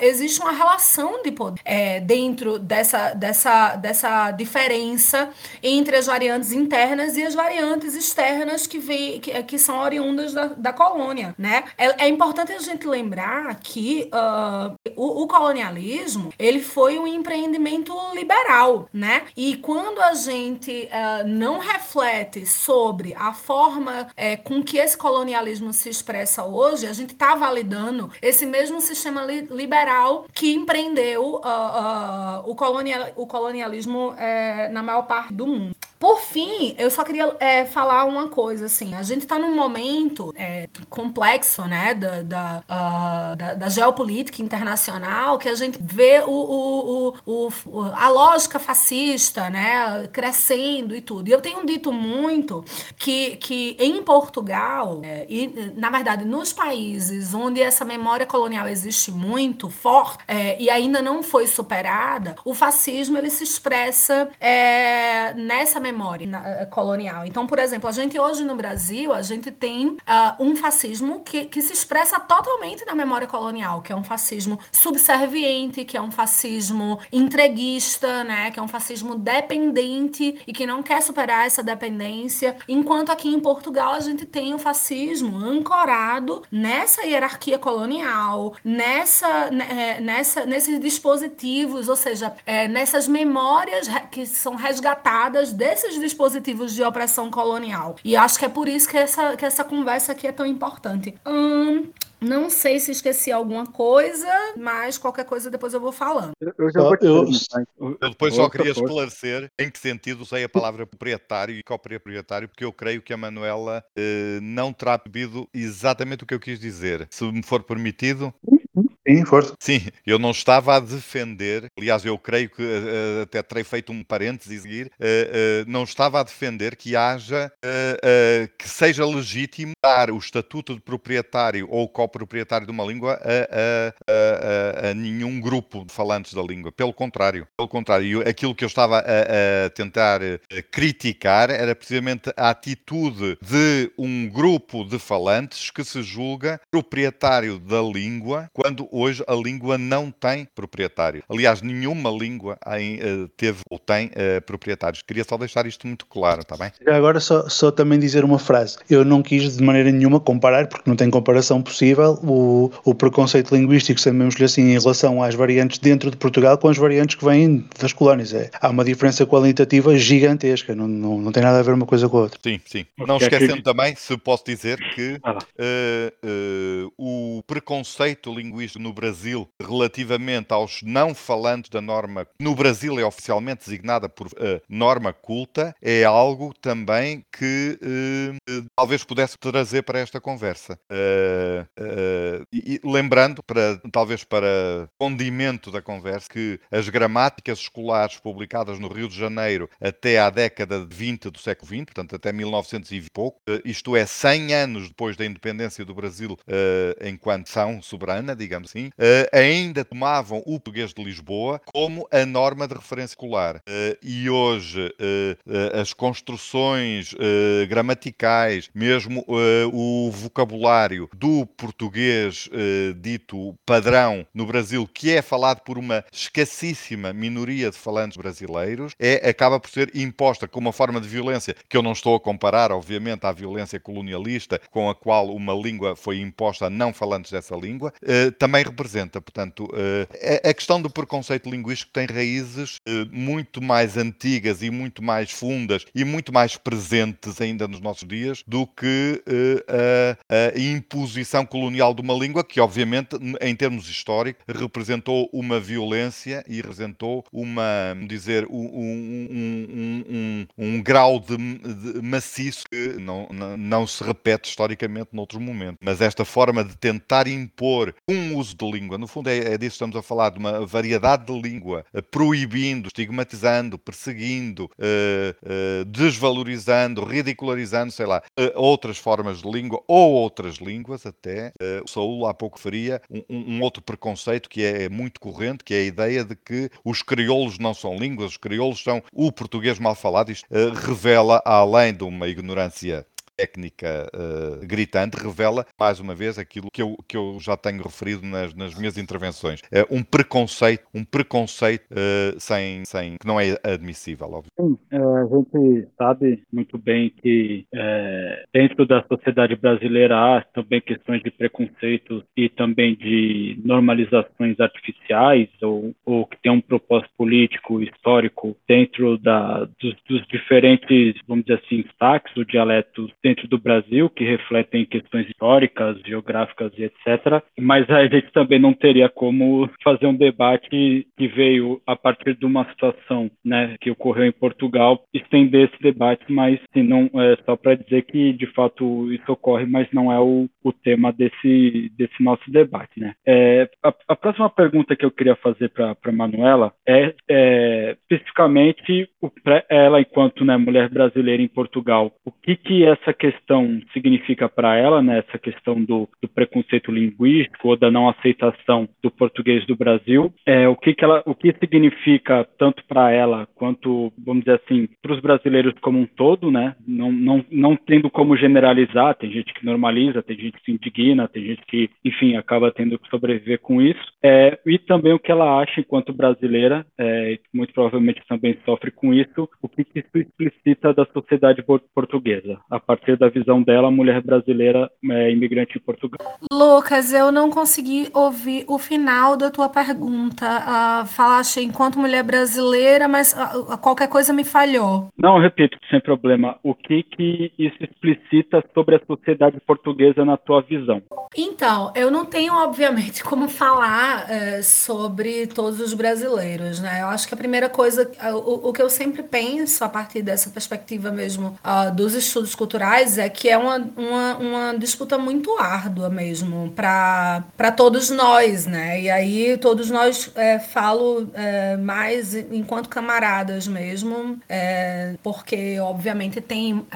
Speaker 3: existe uma relação de poder é, dentro dessa, dessa, dessa diferença entre as variantes internas e as variantes externas que que, que são oriundas da, da colônia, né? É, é, importante a gente lembrar que uh, o, o, colonialismo ele foi um empreendimento liberal, né? E quando a gente uh, não reflete sobre a forma uh, com que esse colonialismo se expressa hoje, a gente está validando esse mesmo sistema li liberal que empreendeu ah, o, colonial, o colonialismo eh, na maior parte do mundo. Por fim, eu só queria é, falar uma coisa, assim, a gente está num momento é, complexo, né, da, da, uh, da, da, geopolítica internacional, que a gente vê o, o, o, o, a lógica fascista, né, crescendo e tudo. E eu tenho dito muito que, que em Portugal, é, e na verdade nos países onde essa memória colonial existe muito forte é, e ainda não foi superada, o fascismo ele se expressa é, nessa memória eh, colonial. Então, por exemplo, a gente hoje no Brasil, a gente tem uh, um fascismo que, que se expressa totalmente na memória colonial, que é um fascismo subserviente, que é um fascismo entreguista, né, que é um fascismo dependente e que não quer superar essa dependência, enquanto aqui em Portugal a gente tem o fascismo ancorado nessa hierarquia colonial, nessa, né, eh, nessa nesses dispositivos, ou seja, é, nessas memórias que são resgatadas desses dispositivos de opressão colonial. E acho que é por isso que essa, que essa conversa aqui é tão importante. Hum, não sei se esqueci alguma coisa, mas qualquer coisa depois eu vou falando.
Speaker 2: Eu, já vou eu, eu, eu depois só queria esclarecer em que sentido usei a palavra proprietário e coproprietário, porque eu creio que a Manuela eh, não terá bebido exatamente o que eu quis dizer. Se me for permitido.
Speaker 4: Sim, força.
Speaker 2: Sim, eu não estava a defender, aliás, eu creio que uh, até terei feito um parênteses seguir, uh, uh, não estava a defender que haja, que seja legítimo dar o estatuto de proprietário ou coproprietário de uma língua a, a, a, a, nenhum grupo de falantes da língua. Pelo contrário, pelo contrário, aquilo que eu estava a, tentar criticar era precisamente a atitude de um grupo de falantes que se julga proprietário da língua quando hoje a língua não tem proprietário. Aliás, nenhuma língua uh, teve ou tem uh, proprietários. Queria só deixar isto muito claro, está bem?
Speaker 4: Agora só, só também dizer uma frase. Eu não quis de maneira nenhuma comparar, porque não tem comparação possível, o, o preconceito linguístico, chamemos-lhe assim, em relação às variantes dentro de Portugal com as variantes que vêm das colónias. É, há uma diferença qualitativa gigantesca, não, não, não tem nada a ver uma coisa com a outra.
Speaker 2: Sim, sim. Não esquecendo também, se posso dizer, que uh, uh, o preconceito linguístico no Brasil relativamente aos não falantes da norma, no Brasil é oficialmente designada por uh, norma culta, é algo também que talvez pudesse trazer para esta conversa. e, lembrando, para, talvez para condimento da conversa, que as gramáticas escolares publicadas no Rio de Janeiro até à década de 20 do século XX, portanto até 1900 e pouco, isto é, 100 anos depois da independência do Brasil uh, enquanto são soberana, digamos assim, uh, ainda tomavam o português de Lisboa como a norma de referência escolar. Uh, e hoje as construções gramaticais, mesmo o vocabulário do português dito padrão no Brasil, que é falado por uma escassíssima minoria de falantes brasileiros, é, acaba por ser imposta como uma forma de violência que eu não estou a comparar, obviamente, à violência colonialista com a qual uma língua foi imposta a não falantes dessa língua, uh, também representa. Portanto, uh, a, questão do preconceito linguístico tem raízes uh, muito mais antigas e muito mais fundas e muito mais presentes ainda nos nossos dias do que a, a, imposição colonial de uma língua que, obviamente, em termos históricos, representou uma violência e representou uma, dizer, um, um, um, um, um grau de, de maciço que não, não, não se repete historicamente noutros momentos. Mas esta forma de tentar impor um uso de língua, no fundo é, é disso que estamos a falar, de uma variedade de língua, uh, proibindo, estigmatizando, perseguindo, uh, uh, desvalorizando, ridicularizando, sei lá, outras formas de língua ou outras línguas até. o Saúl há pouco faria um, um, outro preconceito que é muito corrente, que é a ideia de que os crioulos não são línguas, os crioulos são o português mal falado. Isto revela, além de uma ignorância técnica uh, gritante revela, mais uma vez, aquilo que eu, que eu já tenho referido nas, nas minhas intervenções. É um preconceito, um preconceito uh, sem, sem, que não é admissível, óbvio.
Speaker 1: Sim, é, a gente sabe muito bem que é, dentro da sociedade brasileira há também questões de preconceito e também de normalizações artificiais ou, ou que tem um propósito político, histórico dentro da, dos, dos diferentes, vamos dizer assim, destaques ou dialetos dentro do Brasil, que refletem questões históricas, geográficas e etc. Mas a gente também não teria como fazer um debate que veio a partir de uma situação né, que ocorreu em Portugal, estender esse debate, mas assim, não, é só para dizer que de fato isso ocorre, mas não é o, o tema desse, desse nosso debate. Né? É, a, a, próxima pergunta que eu queria fazer para a Manuela é, é especificamente para ela, enquanto né, mulher brasileira em Portugal, o que, que essa questão significa para ela, né, essa questão do, do, preconceito linguístico ou da não aceitação do português do Brasil, é, o que, que ela, o que significa tanto para ela quanto, vamos dizer assim, para os brasileiros como um todo, né, não, não, não tendo como generalizar, tem gente que normaliza, tem gente que se indigna, tem gente que, enfim, acaba tendo que sobreviver com isso, é, e também o que ela acha enquanto brasileira, é, muito provavelmente também sofre com isso, o que, que isso explicita da sociedade portuguesa, a partir partir da visão dela, mulher brasileira é, imigrante em Portugal.
Speaker 3: Lucas, eu não consegui ouvir o final da tua pergunta. Uh, falaste enquanto mulher brasileira, mas uh, qualquer coisa me falhou.
Speaker 1: Não, repito, sem problema. O que que isso explicita sobre a sociedade portuguesa na tua visão?
Speaker 3: Então, eu não tenho, obviamente, como falar uh, sobre todos os brasileiros, né? Eu acho que a primeira coisa, o, o que eu sempre penso a partir dessa perspectiva mesmo ah, dos estudos culturais é que é uma, uma, uma disputa muito árdua mesmo para todos nós, né? E aí todos nós é, falo é, mais enquanto camaradas mesmo, é, porque obviamente tem uh,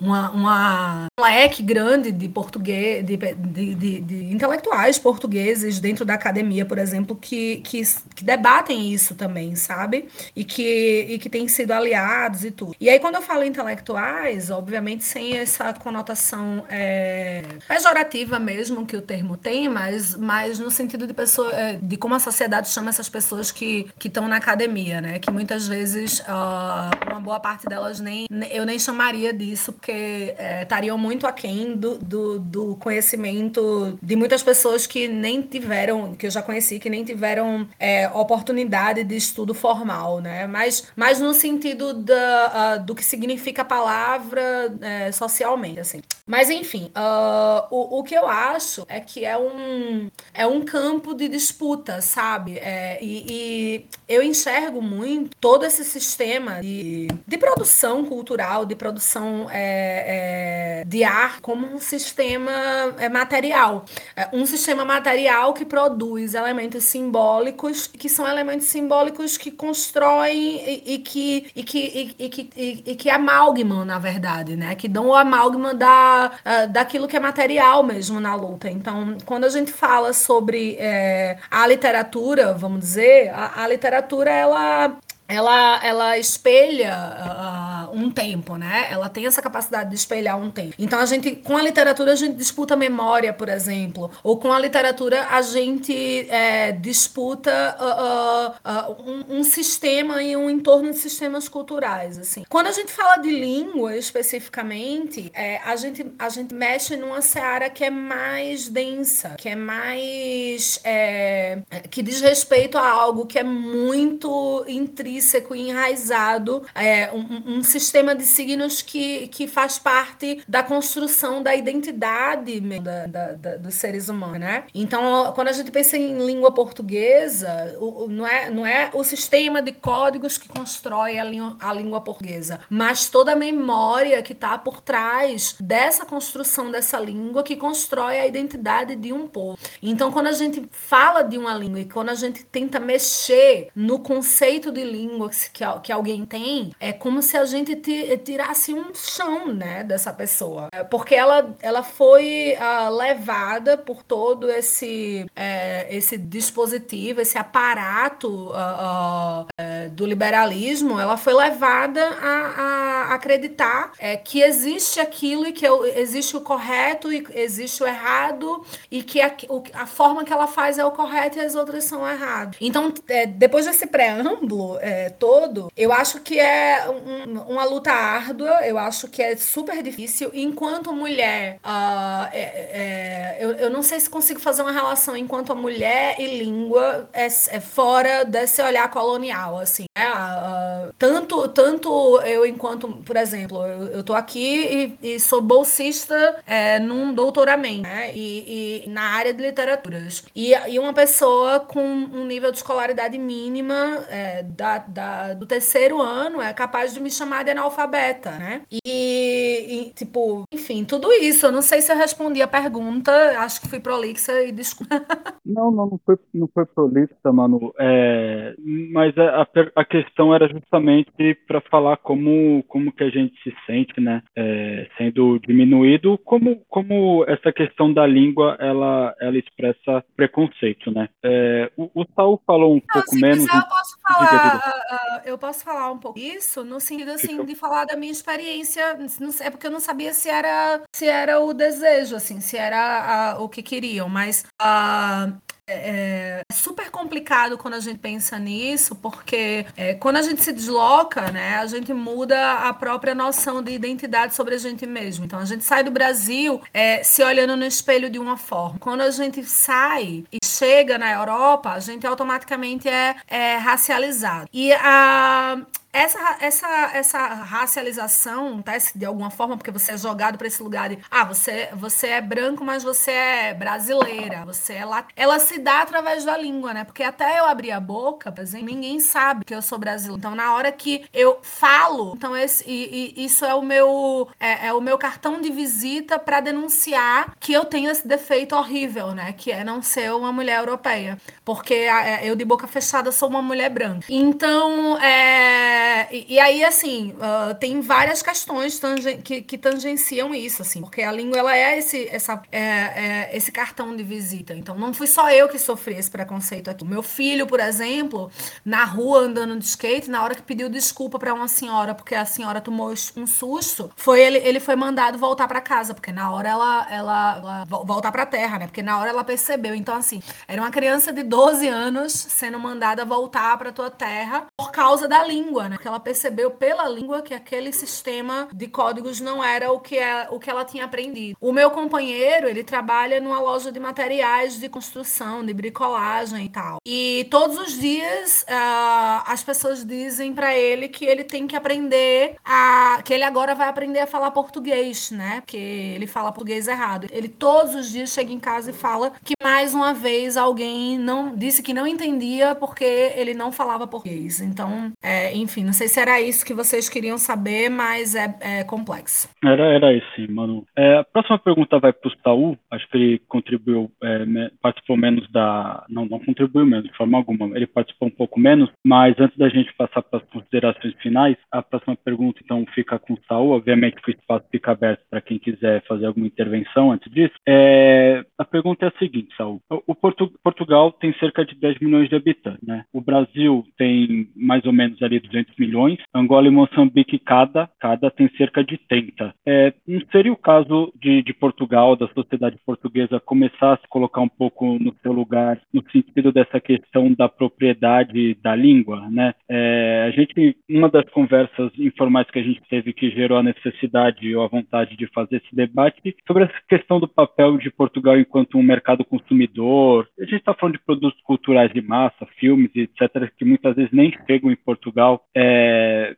Speaker 3: uma, uma, um leque grande de português, de, de, de, de, intelectuais portugueses dentro da academia, por exemplo, que, que, que debatem isso também, sabe? E que, e que têm sido aliados e tudo. E aí quando eu falo intelectuais, obviamente sem essa conotação é, pejorativa mesmo que o termo tem, mas, mas no sentido de pessoa, é, de como a sociedade chama essas pessoas que estão na academia, né? Que muitas vezes uh, uma boa parte delas nem eu nem chamaria disso, porque é, estariam muito aquém do, do, do conhecimento de muitas pessoas que nem tiveram, que eu já conheci, que nem tiveram é, oportunidade de estudo formal, né? Mas, mas no sentido da, uh, do que significa a palavra é, socialmente, assim. Mas enfim, uh, o, o que eu acho é que é um, é um campo de disputa, sabe? É, e, e, eu enxergo muito todo esse sistema de, de produção cultural, de produção é, é, de arte, como um sistema é, material. É, um sistema material que produz elementos simbólicos, que são elementos simbólicos que constroem e, e que, e, que, e, e que, e, que amalgamam, na verdade, né? Que dão o amálgama da, uh, daquilo que é material mesmo na luta. Então, quando a gente fala sobre é, a literatura, vamos dizer, a, a literatura ela ela, ela espelha uh, um tempo, né? Ela tem essa capacidade de espelhar um tempo. Então a gente, com a literatura, a gente disputa memória, por exemplo, ou com a literatura a gente é, disputa uh, uh, um, um, sistema e um entorno de sistemas culturais, assim. Quando a gente fala de língua especificamente, é, a gente a gente mexe numa seara que é mais densa, que é mais é, que diz respeito a algo que é muito intrínseco intrínseco e enraizado, é, um, um, sistema de signos que, que faz parte da construção da identidade da, da, da, dos seres humanos, né? Então, quando a gente pensa em língua portuguesa, o, o, não, é, não é o sistema de códigos que constrói a, a língua portuguesa, mas toda a memória que está por trás dessa construção dessa língua que constrói a identidade de um povo. Então, quando a gente fala de uma língua e quando a gente tenta mexer no conceito de língua, língua que, que alguém tem, é como se a gente tirasse um chão, né, dessa pessoa. É, porque ela, ela foi uh, levada por todo esse, é, esse dispositivo, esse aparato uh, do liberalismo, ela foi levada a, a acreditar que existe aquilo e que existe o correto e existe o errado e que a, a forma que ela faz é o correto e as outras são erradas. Então, depois desse preâmbulo, é, todo, eu acho que é um, uma luta árdua, eu acho que é super difícil. Enquanto mulher, uh, é, é, eu, eu não sei se consigo fazer uma relação enquanto mulher e língua é, é fora desse olhar colonial, assim. Né? Uh, tanto, tanto eu, enquanto, por exemplo, eu, eu tô aqui e, e sou bolsista é, num doutoramento, né? E, e, na área de literaturas. E, e uma pessoa com um nível de escolaridade mínima é, da, da, do terceiro ano é capaz de me chamar de analfabeta, né? E, e, tipo, enfim, tudo isso. Eu não sei se eu respondi a pergunta, acho que fui prolixa e desculpa.
Speaker 1: Não, não, não foi, não foi prolixa, mano. É, mas a, a questão era justamente para falar como, como que a gente se sente, né? É, sendo diminuído, como, como essa questão da língua ela, ela expressa preconceito, né? É, o, o Saul falou um não, pouco
Speaker 3: se
Speaker 1: menos.
Speaker 3: Quiser, eu posso falar uh, eu posso falar um pouco isso no sentido assim de falar da minha experiência. É porque eu não sabia se era se era o desejo, assim, se era uh, o que queriam, mas uh, é, é super complicado quando a gente pensa nisso, porque é, quando a gente se desloca, né, a gente muda a própria noção de identidade sobre a gente mesmo. Então a gente sai do Brasil é, se olhando no espelho de uma forma. Quando a gente sai e chega na Europa, a gente automaticamente é, é racializado. E a essa, essa, essa racialização, tá? De alguma forma, porque você é jogado para esse lugar de, ah, você, você é branco, mas você é brasileira, você é lá. Ela se dá através da língua, né? Porque até eu abrir a boca, por exemplo, ninguém sabe que eu sou brasileira. Então, na hora que eu falo, então esse, e, e, isso é o meu é, é o meu cartão de visita para denunciar que eu tenho esse defeito horrível, né? Que é não ser uma mulher europeia. Porque é, eu, de boca fechada, sou uma mulher branca. Então, é É, e, aí, assim, uh, tem várias questões tangen que, que, tangenciam isso, assim, porque a língua ela é esse, essa, é, é, esse cartão de visita. Então, não fui só eu que sofri esse preconceito aqui. Meu filho, por exemplo, na rua andando de skate, na hora que pediu desculpa para uma senhora, porque a senhora tomou um susto, foi ele, ele foi mandado voltar para casa, porque na hora ela, ela, ela voltar para terra, né? Porque na hora ela percebeu. Então, assim, era uma criança de 12 anos sendo mandada voltar para tua terra por causa da língua, né? Ela percebeu pela língua que aquele sistema de códigos não era o que, é, o que ela tinha aprendido. O meu companheiro, ele trabalha numa loja de materiais de construção, de bricolagem e tal. E todos os dias uh, as pessoas dizem para ele que ele tem que aprender a. que ele agora vai aprender a falar português, né? Porque ele fala português errado. Ele todos os dias chega em casa e fala que mais uma vez alguém não disse que não entendia porque ele não falava português. Então, é, enfim, não sei se era isso que vocês queriam saber, mas é, é complexo.
Speaker 1: Era, era sim, Manu. É, a próxima pergunta vai para o Saul. Acho que ele contribuiu, é, participou menos da. Não, não contribuiu menos, de forma alguma. Ele participou um pouco menos, mas antes da gente passar para as considerações finais, a próxima pergunta, então, fica com o Saul. Obviamente que o espaço fica aberto para quem quiser fazer alguma intervenção antes disso. É, a pergunta é a seguinte, Saul. O Portu Portugal tem cerca de 10 milhões de habitantes, né? O Brasil tem mais ou menos ali 200 milhões. Angola e Moçambique, cada, cada tem cerca de 30. É, não seria o caso de, de Portugal, da sociedade portuguesa, começar a se colocar um pouco no seu lugar, no sentido dessa questão da propriedade da língua, né? É, a gente, uma das conversas informais que a gente teve que gerou a necessidade ou a vontade de fazer esse debate sobre essa questão do papel de Portugal enquanto um mercado consumidor. A gente está falando de produtos culturais de massa, filmes, etc., que muitas vezes nem chegam em Portugal, é,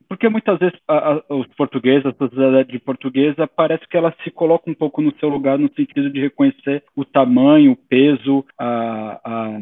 Speaker 1: porque muitas vezes a, a, os portugueses, a sociedade portuguesa, parece que ela se coloca um pouco no seu lugar no sentido de reconhecer o tamanho, o peso, a,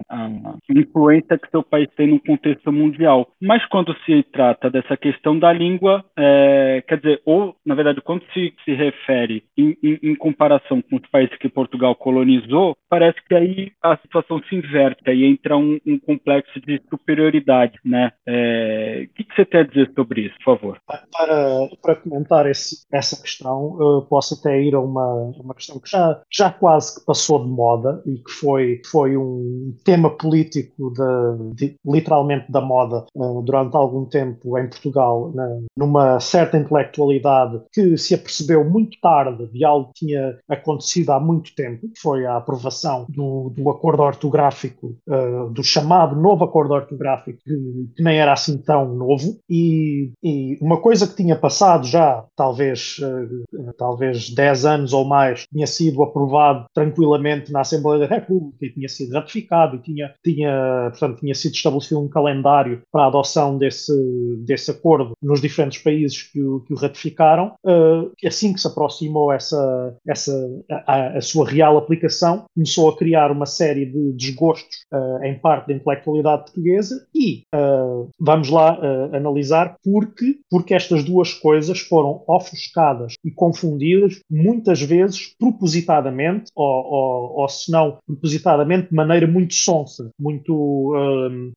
Speaker 1: a influência que seu país tem no contexto mundial. Mas quando se trata dessa questão da língua, é, quer dizer, ou, na verdade, quando se, se refere em, em, em comparação com os países que Portugal colonizou, parece que aí a situação se inverte, aí entra um, um complexo de superioridade, né? É, que, que, você tem a dizer sobre isso, por favor?
Speaker 5: Para, para comentar esse, essa questão, posso até ir a uma, uma questão que já, já quase que passou de moda e que foi, foi um tema político de, de literalmente da moda uh, durante algum tempo em Portugal, na, numa certa intelectualidade que se apercebeu muito tarde de algo que tinha acontecido há muito tempo, que foi a aprovação do, do acordo ortográfico, uh, do chamado novo acordo ortográfico, que, que, nem era assim tão novo, e, e, uma coisa que tinha passado já, talvez, uh, talvez 10 anos ou mais, tinha sido aprovado tranquilamente na Assembleia da República e tinha sido ratificado e tinha, tinha, portanto, tinha sido estabelecido um calendário para a adoção desse, desse acordo nos diferentes países que o, que o ratificaram. Uh, assim que se aproximou essa, essa, a, a, sua real aplicação, começou a criar uma série de desgostos uh, em parte da intelectualidade portuguesa e uh, vamos lá analisar porque, porque estas duas coisas foram ofuscadas e confundidas muitas vezes propositadamente ou, ou, ou se não propositadamente de maneira muito sonsa, muito,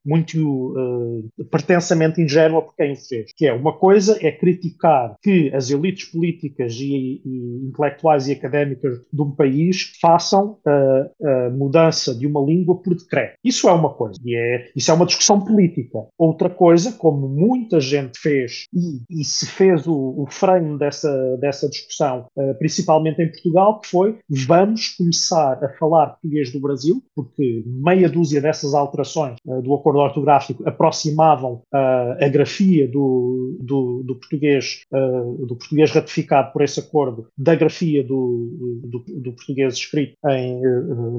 Speaker 5: muito pretensamente ingênua por quem o fez. Que é uma coisa é criticar que as elites políticas e, e intelectuais e académicas de um país façam a, a, mudança de uma língua por decreto. Isso é uma coisa. E é, isso é uma discussão política. Outra coisa, como muita gente fez e, e se fez o, o frame dessa, dessa discussão, uh, principalmente em Portugal, que foi vamos começar a falar português do Brasil, porque meia dúzia dessas alterações uh, do acordo ortográfico aproximavam uh, a grafia do, do, do português do português ratificado por esse acordo da grafia do, do, do português escrito em,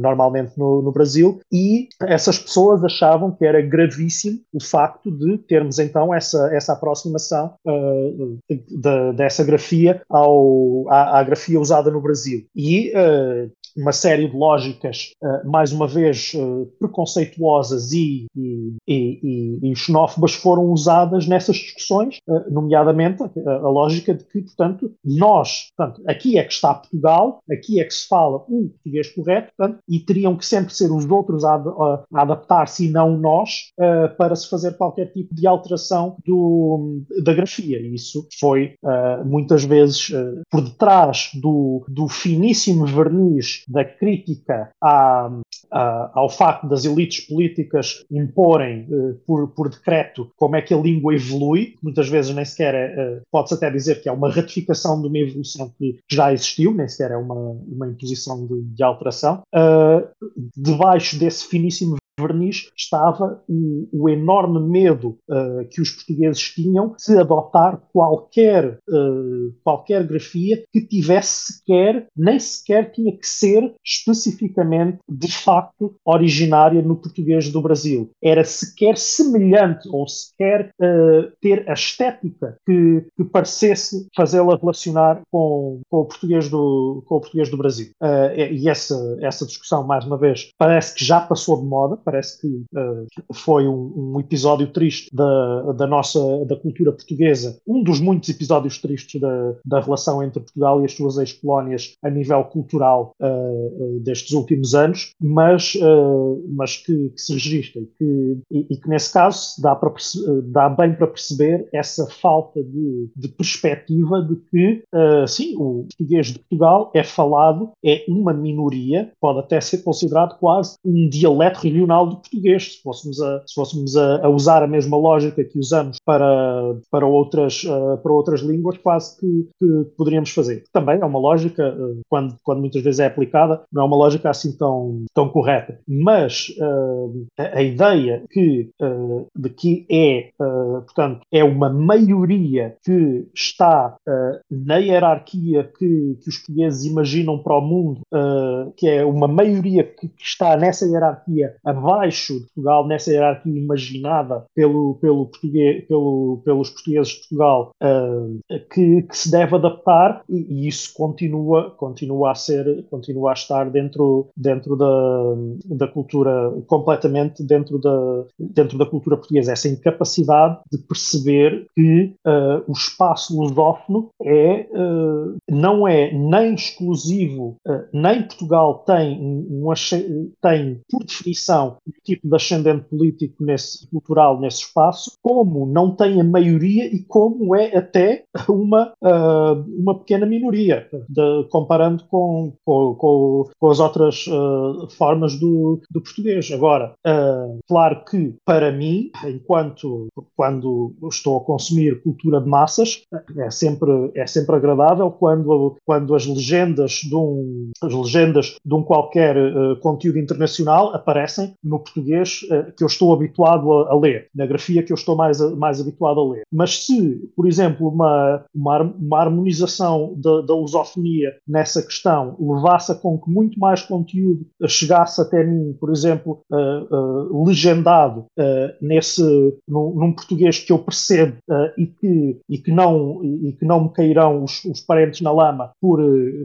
Speaker 5: normalmente no, no, Brasil. E essas pessoas achavam que era gravíssimo o facto de termos então essa, essa aproximação uh, de, dessa grafia ao, à, à, grafia usada no Brasil. E uh, uma série de lógicas, uh, mais uma vez, preconceituosas e, e, e, e, xenófobas foram usadas nessas discussões, nomeadamente a, a, lógica de que, portanto, nós, portanto, aqui é que está Portugal, aqui é que se fala o português correto, portanto, e teriam que sempre ser os outros a, a, a adaptar-se e não nós, para se fazer qualquer tipo de alteração do, da grafia. E isso foi uh, muitas vezes uh, por detrás do, do finíssimo verniz da crítica à, ao facto das elites políticas imporem uh, por, por decreto como é que a língua evolui, muitas vezes nem sequer é, pode-se até dizer que é uma ratificação de uma evolução que já existiu, nem sequer é uma, uma imposição de, de alteração. debaixo desse finíssimo verniz estava o, o enorme medo uh, que os portugueses tinham de adotar qualquer, uh, qualquer grafia que tivesse sequer, nem sequer tinha que ser especificamente, de facto, originária no português do Brasil. Era sequer semelhante ou sequer uh, ter a estética que, que parecesse fazê-la relacionar com, com, o português do, com o português do Brasil. e essa, essa discussão, mais uma vez, parece que já passou de moda, parece que uh, foi um, um, episódio triste da, da nossa da cultura portuguesa, um dos muitos episódios tristes da, da relação entre Portugal e as suas ex-colónias a nível cultural uh, destes últimos anos, mas, uh, mas que, que, se registra e que, e, e que nesse caso dá, para, dá bem para perceber essa falta de, de perspectiva de que, sim, o português de Portugal é falado, é uma minoria, pode até ser considerado quase um dialeto regional do português, se fôssemos, a, se fôssemos a, a, usar a mesma lógica que usamos para, para, outras, uh, para outras línguas, quase que, que, poderíamos fazer. Também é uma lógica, uh, quando, quando muitas vezes é aplicada, não é uma lógica assim tão, tão correta. Mas uh, a, a, ideia que, de que é, portanto, é uma maioria que está na hierarquia que, que os portugueses imaginam para o mundo, que é uma maioria que, que está nessa hierarquia abaixo abaixo de Portugal, nessa hierarquia imaginada pelo, pelo português, pelo, pelos portugueses de Portugal, uh, que, que, se deve adaptar e, e, isso continua, continua a ser, continua a estar dentro, dentro da, da cultura, completamente dentro da, dentro da cultura portuguesa. Essa incapacidade de perceber que uh, o espaço lusófono é, uh, não é nem exclusivo, nem Portugal tem, um, tem, por definição, tipo de ascendente político nesse, cultural nesse espaço, como não tem a maioria e como é até uma, uh, uma pequena minoria, de, comparando com, com, com, com, as outras uh, formas do, do português. Agora, uh, claro que para mim, enquanto quando estou a consumir cultura de massas, é sempre, é sempre agradável quando, quando as legendas de um, as legendas de um qualquer conteúdo internacional aparecem no português uh, que eu estou habituado a, a, ler, na grafia que eu estou mais, mais habituado a ler. Mas se, por exemplo, uma, uma, uma harmonização da, da lusofonia nessa questão levasse a com que muito mais conteúdo chegasse até mim, por exemplo, uh, uh, legendado nesse, num, num, português que eu percebo e, que, e, que não, e, que não me cairão os, os parentes na lama por,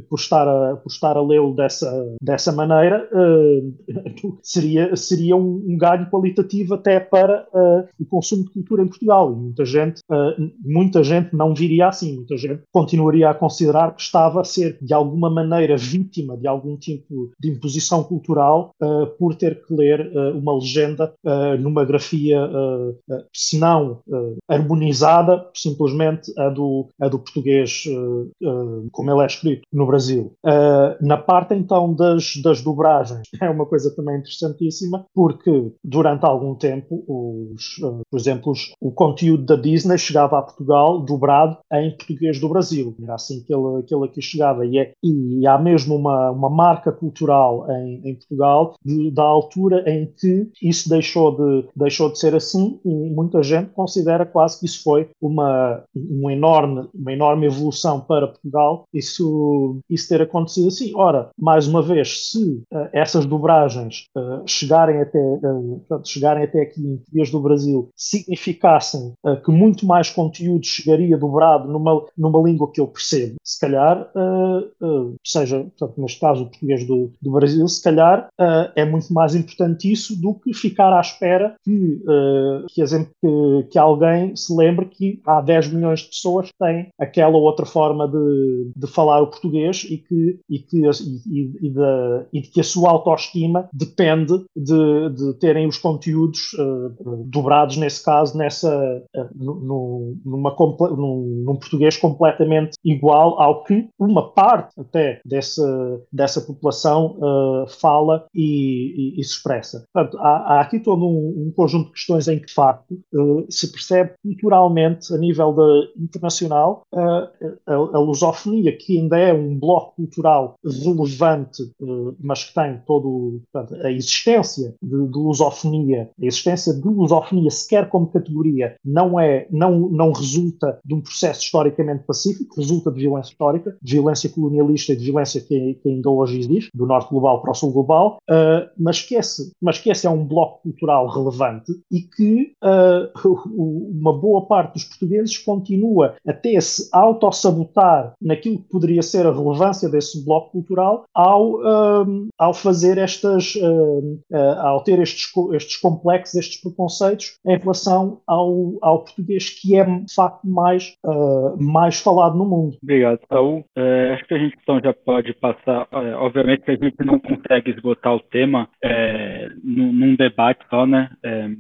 Speaker 5: por estar a, por estar a lê-lo dessa, dessa maneira, seria, seria um, um ganho qualitativo até para uh, o consumo de cultura em Portugal. E muita gente, uh, muita gente não viria assim, muita gente continuaria a considerar que estava a ser de alguma maneira vítima de algum tipo de imposição cultural uh, por ter que ler uma legenda numa grafia, se não harmonizada, simplesmente a do, a do português como ele é escrito no Brasil. na parte então das, das dobragens, é uma coisa também interessantíssima, porque durante algum tempo, os, uh, por exemplo, o conteúdo da Disney chegava a Portugal dobrado em português do Brasil. Era assim que ele, que ele aqui chegava. E, é, e há mesmo uma, uma marca cultural em, em Portugal de, da altura em que isso deixou de, deixou de ser assim e muita gente considera quase que isso foi uma, uma, enorme, uma enorme evolução para Portugal isso, isso ter acontecido assim. Ora, mais uma vez, se uh, essas dobragens uh, chegarem até, uh, chegarem até aqui em português do Brasil significassem uh, que muito mais conteúdo chegaria dobrado numa, numa língua que eu percebo, se calhar, uh, seja, portanto, neste caso, o português do, do Brasil, se calhar é muito mais importante isso do que ficar à espera que, que, que, que, alguém se lembre que há 10 milhões de pessoas que têm aquela ou outra forma de, de falar o português e que, e que, e, e, de, e de que a sua autoestima depende de de, de terem os conteúdos uh, dobrados, nesse caso, nessa, uh, no, numa, num, num, português completamente igual ao que uma parte até dessa, dessa população uh, fala e, e, e, se expressa. Portanto, há, há aqui todo um, um, conjunto de questões em que, de facto, se percebe culturalmente, a nível de, internacional, a, a lusofonia, que ainda é um bloco cultural relevante, mas que tem todo portanto, a existência de, de lusofonia, a existência de lusofonia sequer como categoria, não é, não, não resulta de um processo historicamente pacífico, resulta de violência histórica, de violência colonialista e de violência que, que ainda hoje existe, do norte global para o sul global, uh, mas, que esse, mas que esse é um bloco cultural relevante e que uh, uma boa parte dos portugueses continua a ter-se auto-sabotar naquilo que poderia ser a relevância desse bloco cultural ao, uh, ao fazer estas uh, uh, ao ter estes, estes complexos, estes preconceitos em relação ao, ao português que é de facto mais, uh, mais falado no mundo.
Speaker 1: Obrigado, Saul. É, acho que a gente então já pode passar. É, obviamente que a gente não consegue esgotar o tema é, num, num, debate só, né?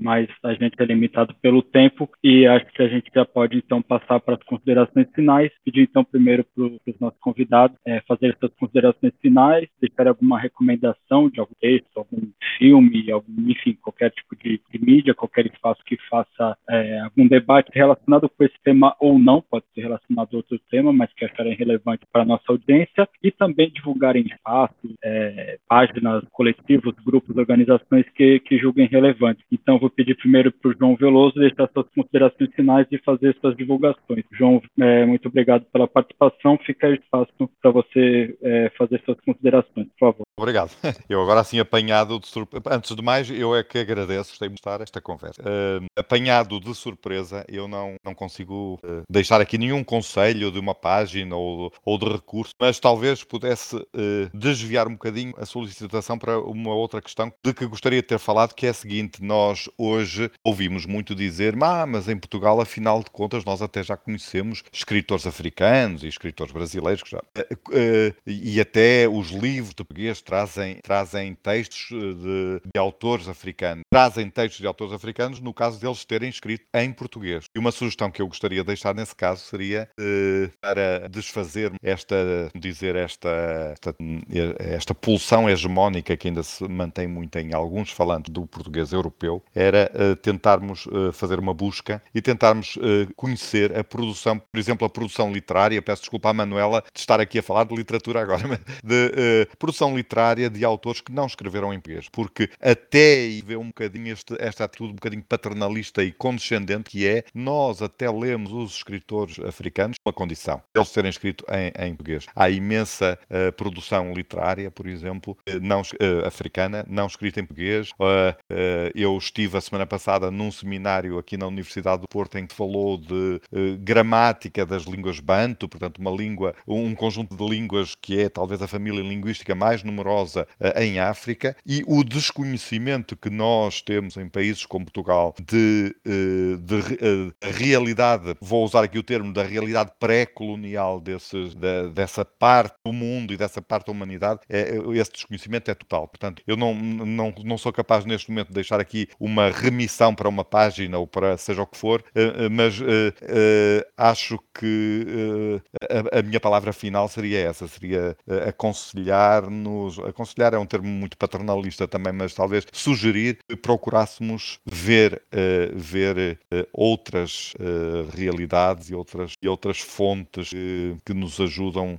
Speaker 1: Mas a gente é limitado pelo tempo e acho que a gente já pode então passar para as considerações finais. Pedir então primeiro para os nossos convidados fazer essas considerações finais, deixar alguma recomendação de algum texto, algum filme, algum, enfim, qualquer tipo de, de, mídia, qualquer espaço que faça é, algum debate relacionado com esse tema ou não, pode ser relacionado a outro tema, mas que acharem relevante para a nossa audiência, e também divulgarem espaços, é, páginas, coletivos, grupos, organizações que, que julguem relevante. Então, vou pedir primeiro para o João Veloso deixar suas considerações finais e fazer suas divulgações. João, é, muito obrigado pela participação. Fica aí espaço para você é, fazer suas considerações, por favor.
Speaker 2: Obrigado. Eu agora assim apanhado de surpresa. Antes de mais, eu é que agradeço, gostei de mostrar esta conversa. Uh, apanhado de surpresa, eu não, não consigo uh, deixar aqui nenhum conselho de uma página ou, ou de recurso, mas talvez pudesse uh, desviar um bocadinho a solicitação para uma outra questão de que gostaria de ter falado, que é a seguinte: nós hoje ouvimos muito dizer, ah, mas em Portugal, afinal de contas, nós até já conhecemos escritores africanos e escritores brasileiros que já, e até os livros de português trazem, trazem textos eh, de, de, autores africanos. Trazem textos de autores africanos no caso deles terem escrito em português. E uma sugestão que eu gostaria de deixar nesse caso seria eh, para desfazer esta, dizer, esta, esta, esta pulsão hegemónica que ainda se mantém muito em alguns falantes do português europeu, era eh, tentarmos eh, fazer uma busca e tentarmos conhecer a produção, por exemplo, a produção literária. Peço desculpa à Manuela de estar aqui a falar de literatura agora, mas de produção literária de autores que não escreveram em português, porque até aí vê um bocadinho este, esta atitude um bocadinho paternalista e condescendente que é nós até lemos os escritores africanos com a condição eles terem escrito em, em português. Há imensa uh, produção literária, por exemplo, uh, não, uh, africana, não escrita em português. eu estive a semana passada num seminário aqui na Universidade do Porto em que falou de gramática das línguas banto, portanto uma língua, um conjunto de línguas que é talvez a família linguística mais numerosa eh, em África e o desconhecimento que nós temos em países como Portugal de, eh, de, de eh, realidade, vou usar aqui o termo, da realidade pré-colonial dessa parte do mundo e dessa parte da humanidade, é, esse desconhecimento é total. Portanto, eu não, não, não sou capaz neste momento de deixar aqui uma remissão para uma página ou para seja o que for, mas acho que a, a minha palavra final seria essa, seria aconselhar-nos aconselhar é um termo muito paternalista também, mas talvez sugerir que procurássemos ver, uh, ver uh, outras uh, realidades e outras, e outras fontes que nos ajudam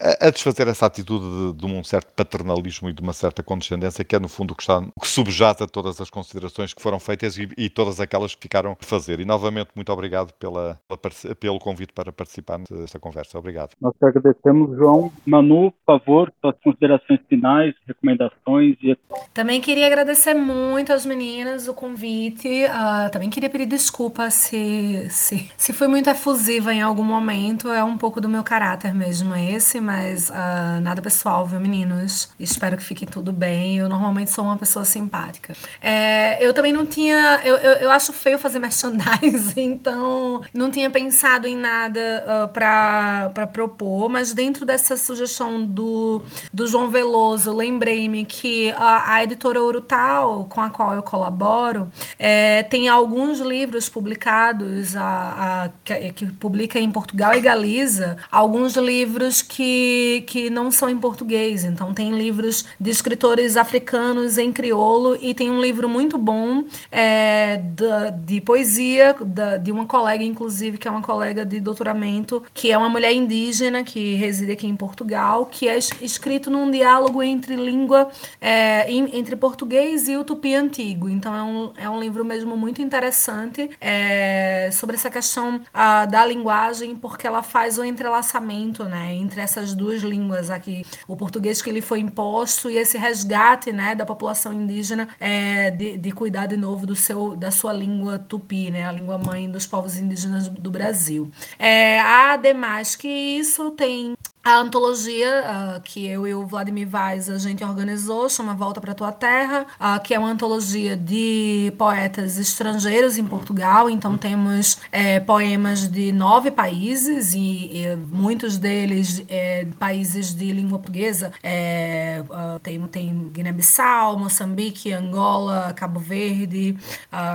Speaker 2: a, a, desfazer essa atitude de, de, um certo paternalismo e de uma certa condescendência que é no fundo o que, está, o que subjata todas as considerações que foram feitas e, e, todas aquelas que ficaram a fazer. E novamente muito obrigado pela, pela, pelo convite para participar nesta conversa. Obrigado.
Speaker 1: Nós agradecemos, João. Manu, por favor, suas considerações finais, recomendações. E...
Speaker 3: Também queria agradecer muito às meninas o convite. Uh, também queria pedir desculpa se, se, se foi muito efusiva em algum momento. É um pouco do meu caráter mesmo esse, mas uh, nada pessoal, viu, meninos? Espero que fique tudo bem. Eu normalmente sou uma pessoa simpática. É, eu também não tinha. Eu, eu, eu, acho feio fazer merchandising, então não tinha pensado em nada uh, para propor, mas dentro dessa sugestão do do João Veloso, lembrei-me que a a, editora Urutau, com a qual eu colaboro, é, tem alguns livros publicados, a, a que, que, publica em Portugal e Galiza, alguns livros que, que não são em português. Então, tem livros de escritores africanos em crioulo e tem um livro muito bom é, de, de poesia de, de uma colega, inclusive, que é uma colega de doutoramento, que é uma mulher indígena que reside aqui em Portugal, que é escrito num diálogo entre língua, é, entre português e o tupi antigo. Então é um, é um livro mesmo muito interessante é, sobre essa questão a, da linguagem, porque ela faz o entrelaçamento né, entre essas duas línguas aqui, o português que lhe foi imposto e esse resgate né, da população indígena é, de, de cuidar de novo do seu, da sua língua tupi, né, a língua mãe dos povos indígenas do Brasil. É, ademais que isso tem a antologia uh, que eu e o Vladimir Vaz a gente organizou, chama Volta para Tua Terra, uh, que é uma antologia de poetas estrangeiros em Portugal. Então temos é, poemas de nove países e, e muitos deles é, países de língua portuguesa. É, uh, tem tem Guiné-Bissau, Moçambique, Angola, Cabo Verde,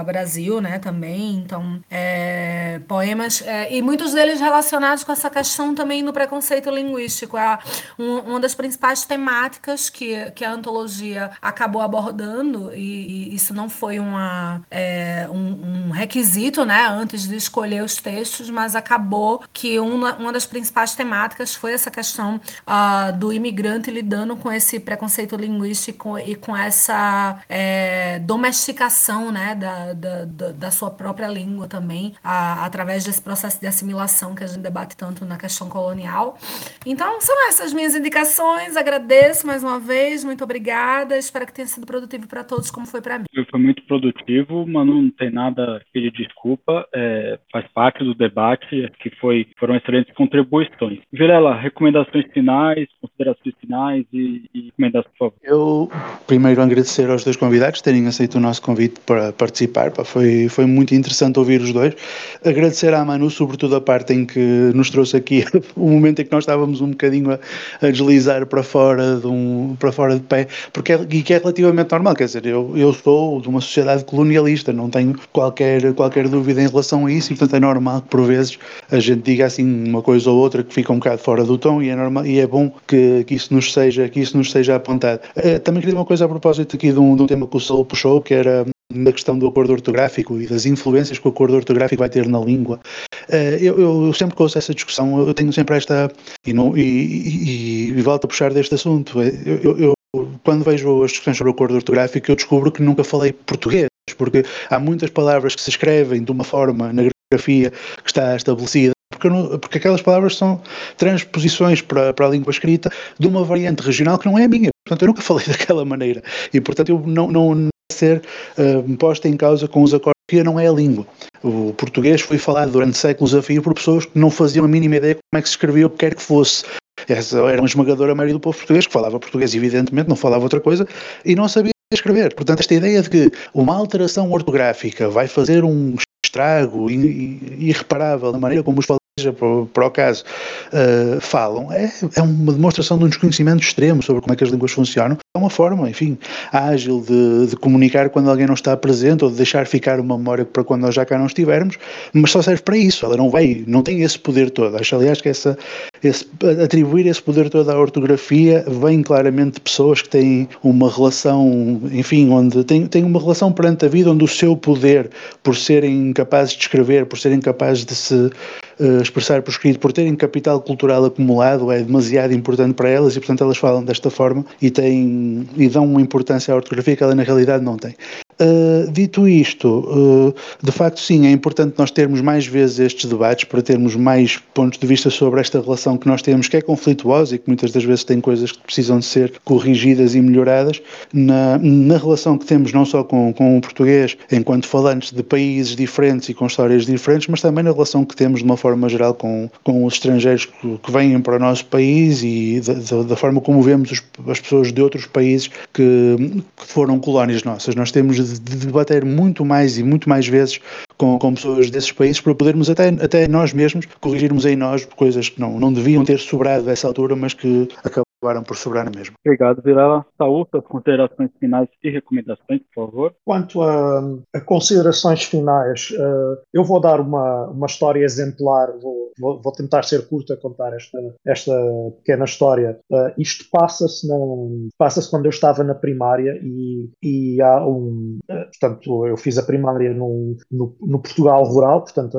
Speaker 3: Brasil, né, também. Então poemas e muitos deles relacionados com essa questão também do preconceito linguístico linguístico. É um, uma das principais temáticas que, que a antologia acabou abordando, e, e isso não foi uma, é, um, um, requisito né, antes de escolher os textos, mas acabou que uma, uma das principais temáticas foi essa questão uh, do imigrante lidando com esse preconceito linguístico e com essa é, domesticação né, da, da, da, sua própria língua também, uh, através desse processo de assimilação que a gente debate tanto na questão colonial. Então, são essas minhas indicações. Agradeço mais uma vez, muito obrigada. Espero que tenha sido produtivo para todos, como foi para mim.
Speaker 1: Foi muito produtivo, mas não tem nada a pedir desculpa. É, faz parte do debate, que foi, foram excelentes contribuições. Virela, recomendações finais, considerações finais e, e recomendações, por favor.
Speaker 4: Eu, primeiro, agradecer aos dois convidados terem aceito o nosso convite para participar. Foi, foi muito interessante ouvir os dois. Agradecer à Manu, sobretudo a parte em que nos trouxe aqui o momento em que nós estávamos um bocadinho a, a, deslizar para fora de um para fora de pé, porque é, e que é relativamente normal, quer dizer, eu, eu sou de uma sociedade colonialista, não tenho qualquer, qualquer dúvida em relação a isso, e portanto é normal que por vezes a gente diga assim uma coisa ou outra que fica um bocado fora do tom e é normal e é bom que, que isso nos seja que isso nos seja apontado. Uh, também queria uma coisa a propósito aqui de um, de um tema que o Saul puxou, que era na questão do acordo ortográfico e das influências que o acordo ortográfico vai ter na língua. Eh, eu, eu sempre que ouço essa discussão, eu tenho sempre esta. E, não, e, e, e volto a puxar deste assunto. Eh, eu, eu, quando vejo as discussões sobre o acordo ortográfico, eu descubro que nunca falei português, porque há muitas palavras que se escrevem de uma forma na grafia que está estabelecida porque, porque, aquelas palavras são transposições para, para a língua escrita de uma variante regional que não é a minha. Portanto, eu nunca falei daquela maneira. E, portanto, eu não, não, ser uh, posta em causa com os acordos que não é a língua. O português foi falado durante séculos a fio por pessoas que não faziam a mínima ideia como é que se escrevia o que quer que fosse. Essa era uma esmagadora maioria do povo português, que falava português, evidentemente, não falava outra coisa, e não sabia escrever. Portanto, esta ideia de que uma alteração ortográfica vai fazer um estrago irreparável na maneira como os para, o caso, uh, falam, é, é uma demonstração de um desconhecimento extremo sobre como é que as línguas funcionam. É uma forma, enfim, ágil de, de, comunicar quando alguém não está presente ou de deixar ficar uma memória para quando nós já cá não estivermos, mas só serve para isso. Ela não vai, não tem esse poder todo. Acho, aliás, que essa, esse, atribuir esse poder todo à ortografia vem claramente de pessoas que têm uma relação, enfim, onde têm, têm uma relação perante a vida onde o seu poder, por serem capazes de escrever, por serem capazes de se uh, expressar por escrito, por terem capital cultural acumulado, é demasiado importante para elas e, portanto, elas falam desta forma e, têm, e dão uma importância à ortografia que ela na realidade não tem. Uh, dito isto, uh, de facto, sim, é importante nós termos mais vezes estes debates para termos mais pontos de vista sobre esta relação que nós temos, que é conflituosa e que muitas das vezes tem coisas que precisam de ser corrigidas e melhoradas na, na relação que temos não só com, com o português, enquanto falantes de países diferentes e com histórias diferentes, mas também na relação que temos de uma forma geral com, com os estrangeiros que, que vêm para o nosso país e da, da, da forma como vemos os, as pessoas de outros países que, que foram colónias nossas. Nós temos de debater muito mais e muito mais vezes com, com pessoas desses países para podermos até, até nós mesmos corrigirmos em nós coisas que não, não deviam ter sobrado dessa altura, mas que acabaram acabaram por sobrar na mesma.
Speaker 1: Obrigado, Vilela. Saúl, suas considerações finais e recomendações, por favor.
Speaker 5: Quanto a, a considerações finais, uh, eu vou dar uma, uma história exemplar, vou, vou, vou, tentar ser curto a contar esta, esta pequena história. Uh, isto passa-se passa quando eu estava na primária e, e há um. Uh, portanto, eu fiz a primária no, no, no Portugal rural, portanto,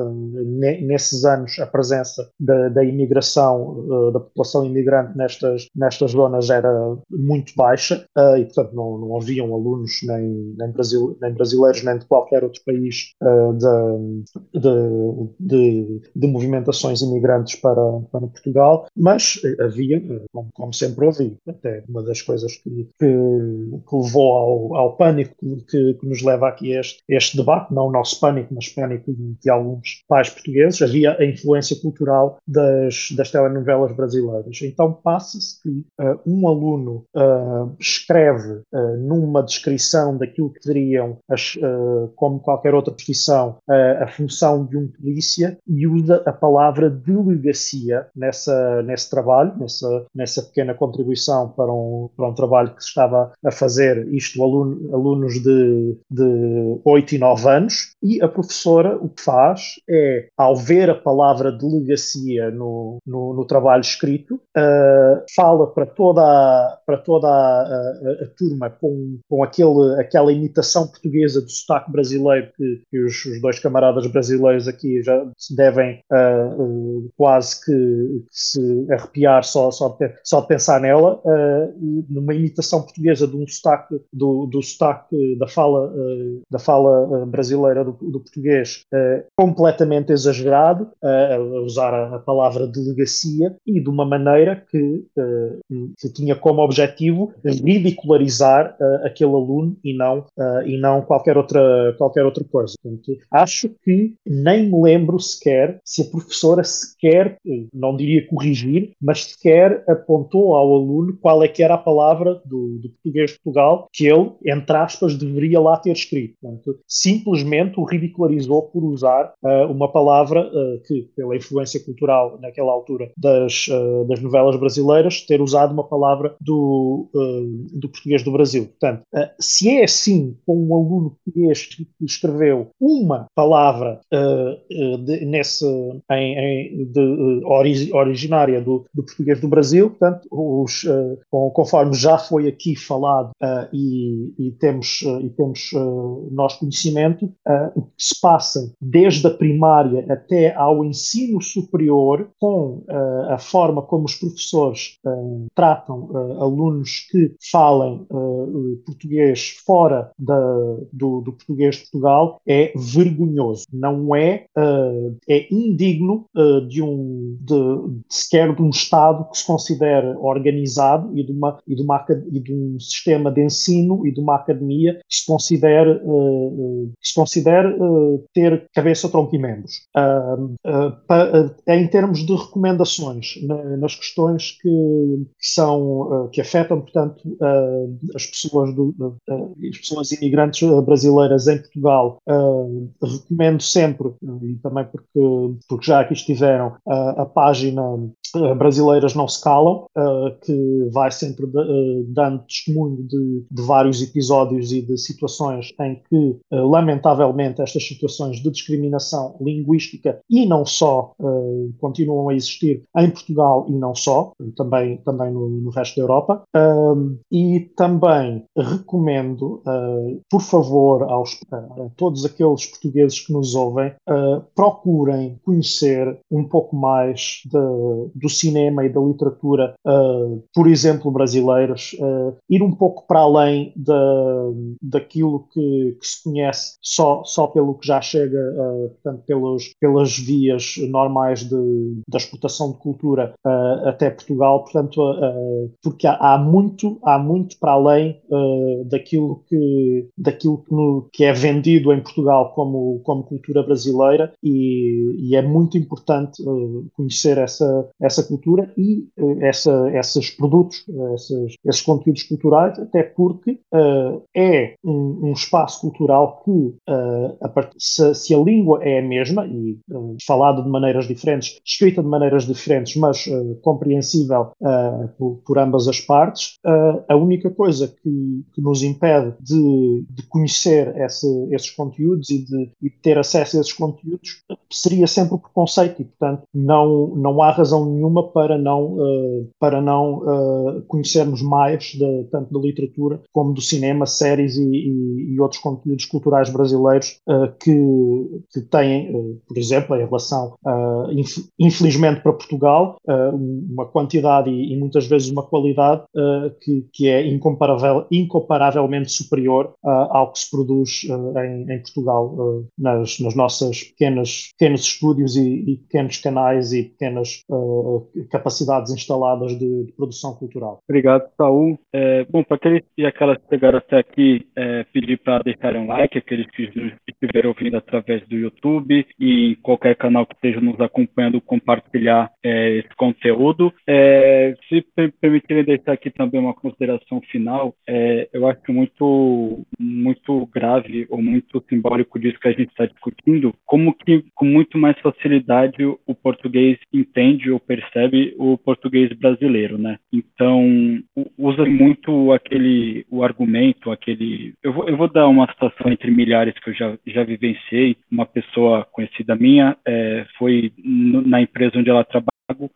Speaker 5: nesses anos a presença da, da imigração, da população imigrante nestas, nestas zonas era muito baixa e, portanto, não, não haviam alunos nem, nem, Brasil, nem brasileiros nem de qualquer outro país de, de, de, de movimentações imigrantes para, para Portugal, mas havia, como, como sempre ouvi, até uma das coisas que, que, que levou ao, ao pânico que, que, nos leva aqui a este, este debate, não o nosso pânico, mas pânico de, de alguns pais portugueses, havia a influência cultural das, das telenovelas brasileiras. Então passa-se que uh, um aluno uh, escreve uh, numa descrição daquilo que seriam, as, como qualquer outra profissão, a função de um polícia e usa a palavra delegacia nessa, nesse trabalho, nessa, nessa pequena contribuição para um, para um trabalho que se estava a fazer, isto aluno, alunos de, de 8 e 9 anos, e a professora o que faz é, ao ver a palavra delegacia no, no, no trabalho escrito, uh, fala para toda para toda a, a, a, turma com, com aquele, aquela imitação portuguesa do sotaque brasileiro que, que os, os, dois camaradas brasileiros aqui já se devem uh, uh, quase que, que, se arrepiar só, só, de, só de pensar nela, numa imitação portuguesa de um sotaque, do, do sotaque da fala, da fala brasileira do, do português completamente exagerado, a usar a, a palavra delegacia e de uma maneira que, que tinha como objetivo ridicularizar uh, aquele aluno e não, uh, e não qualquer, outra, qualquer outra coisa. Portanto, acho que nem me lembro sequer se a professora sequer, não diria corrigir, mas sequer apontou ao aluno qual é que era a palavra do, do português de Portugal que ele, entre aspas, deveria lá ter escrito. Portanto, simplesmente o ridicularizou por usar uh, uma palavra que, pela influência cultural naquela altura das, das novelas brasileiras, ter usado uma palavra do, uh, do português do Brasil. Portanto, uh, se é assim com um aluno português que escreveu uma palavra uh, de, nesse, em, em, de, ori originária do, do, português do Brasil, portanto, os, conforme já foi aqui falado e, e, temos, e temos nós conhecimento, o que se passa desde a primária até ao ensino superior com a forma como os professores tratam uh, alunos que falem uh, português fora da, do, do, português de Portugal é vergonhoso. Não é, uh, é indigno de um, de, sequer de um Estado que se considere organizado e de, uma, e, de uma, e de um sistema de ensino e de uma academia que se considere, que se considere ter cabeça, tronco e membros. em termos de recomendações, nas questões que, que são uh, que afetam, portanto, as, pessoas do, as pessoas imigrantes brasileiras em Portugal. recomendo sempre, e também porque, porque já aqui estiveram, a página Brasileiras Não Se Calam, que vai sempre dando testemunho de, de vários episódios e de situações em que, lamentavelmente, estas situações de discriminação linguística e não só continuam a existir em Portugal e não só, também, também no, no resto da Europa. Um, e também recomendo, uh, por favor, aos, uh, a todos aqueles portugueses que nos ouvem, uh, procurem conhecer um pouco mais de, do cinema e da literatura, por exemplo, brasileiros, ir um pouco para além de, daquilo que, que, se conhece só, só pelo que já chega, portanto, pelos, pelas vias normais de, da exportação de cultura até Portugal. Portanto, porque há, há, muito, há muito para além uh, daquilo, que, daquilo que, no, que, é vendido em Portugal como, como cultura brasileira e, e é muito importante uh, conhecer essa, essa cultura e essa, esses produtos, esses, esses conteúdos culturais, até porque é um, um, espaço cultural que, a, se, se, a língua é a mesma e falada de maneiras diferentes, escrita de maneiras diferentes, mas compreensível por, por, ambas as partes, a única coisa que, que nos impede de, de conhecer esse, esses conteúdos e de, e de ter acesso a esses conteúdos seria sempre o preconceito e, portanto, não, não há razão nenhuma para não, uh, para não uh, conhecermos mais de, tanto da literatura como do cinema, séries e, e, e outros conteúdos culturais brasileiros uh, que, que têm, por exemplo, em relação, inf, infelizmente para Portugal, uma quantidade e, muitas vezes uma qualidade que, que é incomparável, incomparavelmente superior ao que se produz em, em, Portugal nas, nas nossas pequenas, pequenos estúdios e, e pequenos canais e pequenas uh, capacidades instaladas de, de, produção cultural.
Speaker 1: Obrigado, Saul. É, bom, para aqueles e aquelas que chegaram até aqui, é, pedir para deixarem um like, aqueles que estiverem ouvindo através do YouTube e qualquer canal que esteja nos acompanhando, compartilhar é, esse conteúdo. É, se permitirem deixar aqui também uma consideração final, é, eu acho muito, muito grave ou muito simbólico disso que a gente está discutindo, como que com muito mais facilidade o português entende ou percebe o português brasileiro, né? Então, usa muito aquele, o argumento, aquele... Eu vou, eu vou dar uma situação entre milhares que eu já, já vivenciei. Uma pessoa conhecida minha é, foi na empresa onde ela trabalha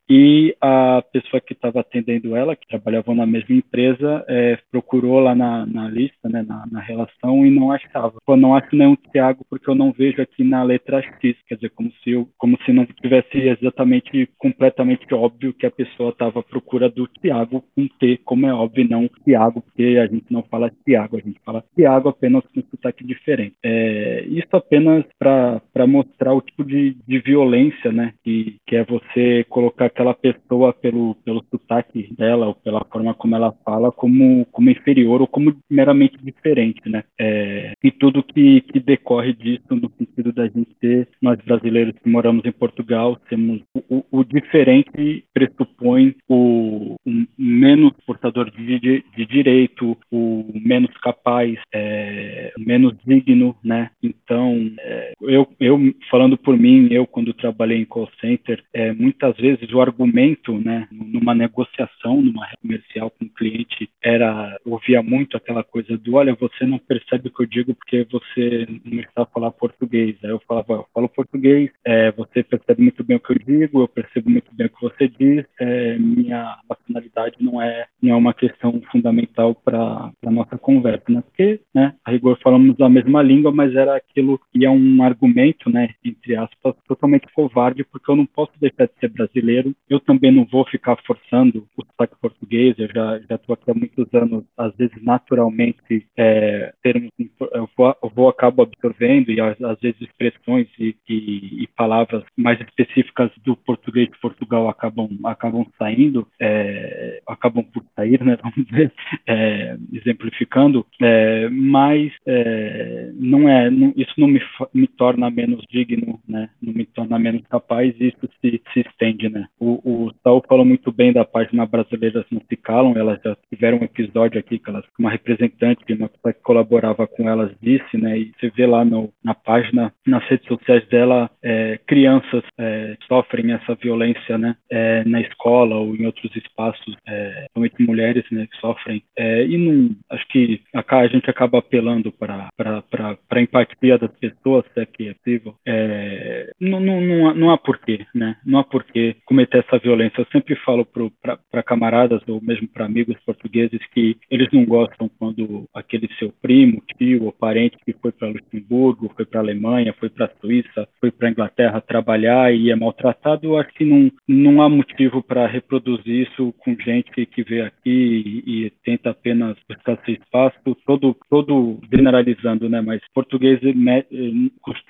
Speaker 1: e a pessoa que estava atendendo ela, que trabalhava na mesma empresa, é, procurou lá na, na lista, né, na, na, relação e não achava. Eu não acho nenhum Tiago porque eu não vejo aqui na letra X, quer dizer, como se, eu, como se não tivesse exatamente completamente óbvio que a pessoa estava à procura do Tiago com T, como é óbvio, não Tiago, porque a gente não fala Tiago, a gente fala Tiago apenas com sotaque diferente. É, isso apenas para mostrar o tipo de, de violência, né, que, que é você colocar aquela pessoa pelo, pelo sotaque dela ou pela forma como ela fala como, como inferior ou como meramente diferente, né? É, e tudo que, que decorre disso no sentido da gente ser, nós brasileiros que moramos em Portugal, temos o, o diferente pressupõe o, o, menos portador de, de, de, direito, o menos capaz, é, menos digno, né? Então, é, eu, eu falando por mim, eu quando trabalhei em call center, é, muitas vezes vezes o argumento, né, numa negociação, numa comercial com o cliente, era ouvia muito aquela coisa do, olha, você não percebe o que eu digo porque você não está a falar português. Aí eu falava, eu falo português, é, você percebe muito bem o que eu digo, eu percebo muito bem o que você diz, é, minha nacionalidade não é não é uma questão fundamental para a nossa conversa, né? Porque, né, a rigor falamos a mesma língua, mas era aquilo que é um argumento, né, entre aspas, totalmente covarde, porque eu não posso deixar de ser brasileiro brasileiro. Eu também não vou ficar forçando o sotaque português, eu já estou aqui há muitos anos, às vezes naturalmente é, termos, eu vou, eu vou acabo absorvendo e às, às vezes expressões e, e, e, palavras mais específicas do português de Portugal acabam acabam saindo, é, acabam por sair, né? Vamos dizer, é, exemplificando, é, mas é, não é, não, isso não me, me torna menos digno, né? Não me torna menos capaz, isso se, se estende, né? O, o Saul falou muito bem da página Brasileiras Não Se Calam, elas já tiveram um episódio aqui que elas, uma representante uma pessoa que colaborava com elas disse, né? E você vê lá no, na página, nas redes sociais dela, é, crianças é, sofrem essa violência, né? É, na escola ou em outros espaços, é, principalmente mulheres, né? Que sofrem. É, e não, acho que a gente acaba apelando para a empatia das pessoas, se é que é possível. É, não, não, não, há, não há porquê, né? Não há porquê cometer essa violência. Eu sempre falo para camaradas ou mesmo para amigos portugueses que eles não gostam quando aquele seu primo, tio ou parente que foi para Luxemburgo, foi para Alemanha, foi para Suíça, foi para Inglaterra trabalhar e é maltratado. Eu acho que não, não há motivo para reproduzir isso com gente que, que vê aqui e, e, tenta apenas buscar seu espaço, todo, todo generalizando, né? Mas português né,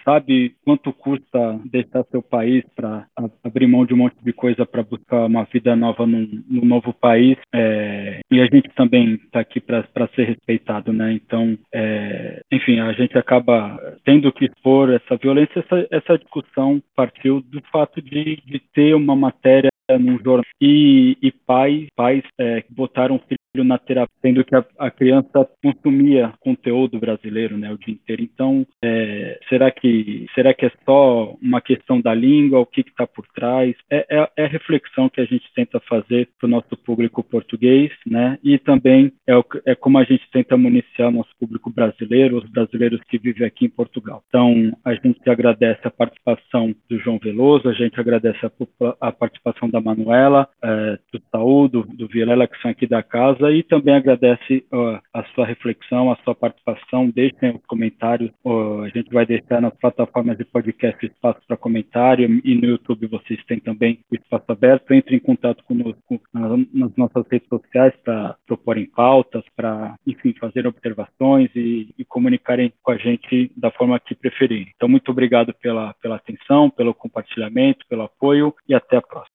Speaker 1: sabe quanto custa deixar seu país para abrir mão de um monte de coisa para buscar uma vida nova num, num novo país é, e a gente também está aqui para ser respeitado, né? Então, é, enfim, a gente acaba tendo que expor essa violência. Essa, essa discussão partiu do fato de, de ter uma matéria num jornal e, e pais, pais é, que botaram o filho na terapia, sendo que a, a, criança consumia conteúdo brasileiro, né, o dia inteiro. Então, é, será que será que é só uma questão da língua? O que está por trás? É, é, é, a reflexão que a gente tenta fazer para o nosso público português, né? E também é, o, é como a gente tenta municiar nosso público brasileiro, os brasileiros que vivem aqui em Portugal. Então, a gente agradece a participação do João Veloso, a gente agradece a, a participação da Manuela, é, do Saúl, do, do Vilela, que são aqui da casa e também agradece uh, a sua reflexão, a sua participação. Deixem os comentários. Uh, a gente vai deixar nas plataformas de podcast espaço para comentário e no YouTube vocês têm também o espaço aberto. Entre em contato conosco nas nossas redes sociais para proporem pautas, para, enfim, fazer observações e, e comunicarem com a gente da forma que preferirem. Então, muito obrigado pela, pela atenção, pelo compartilhamento, pelo apoio e até a próxima.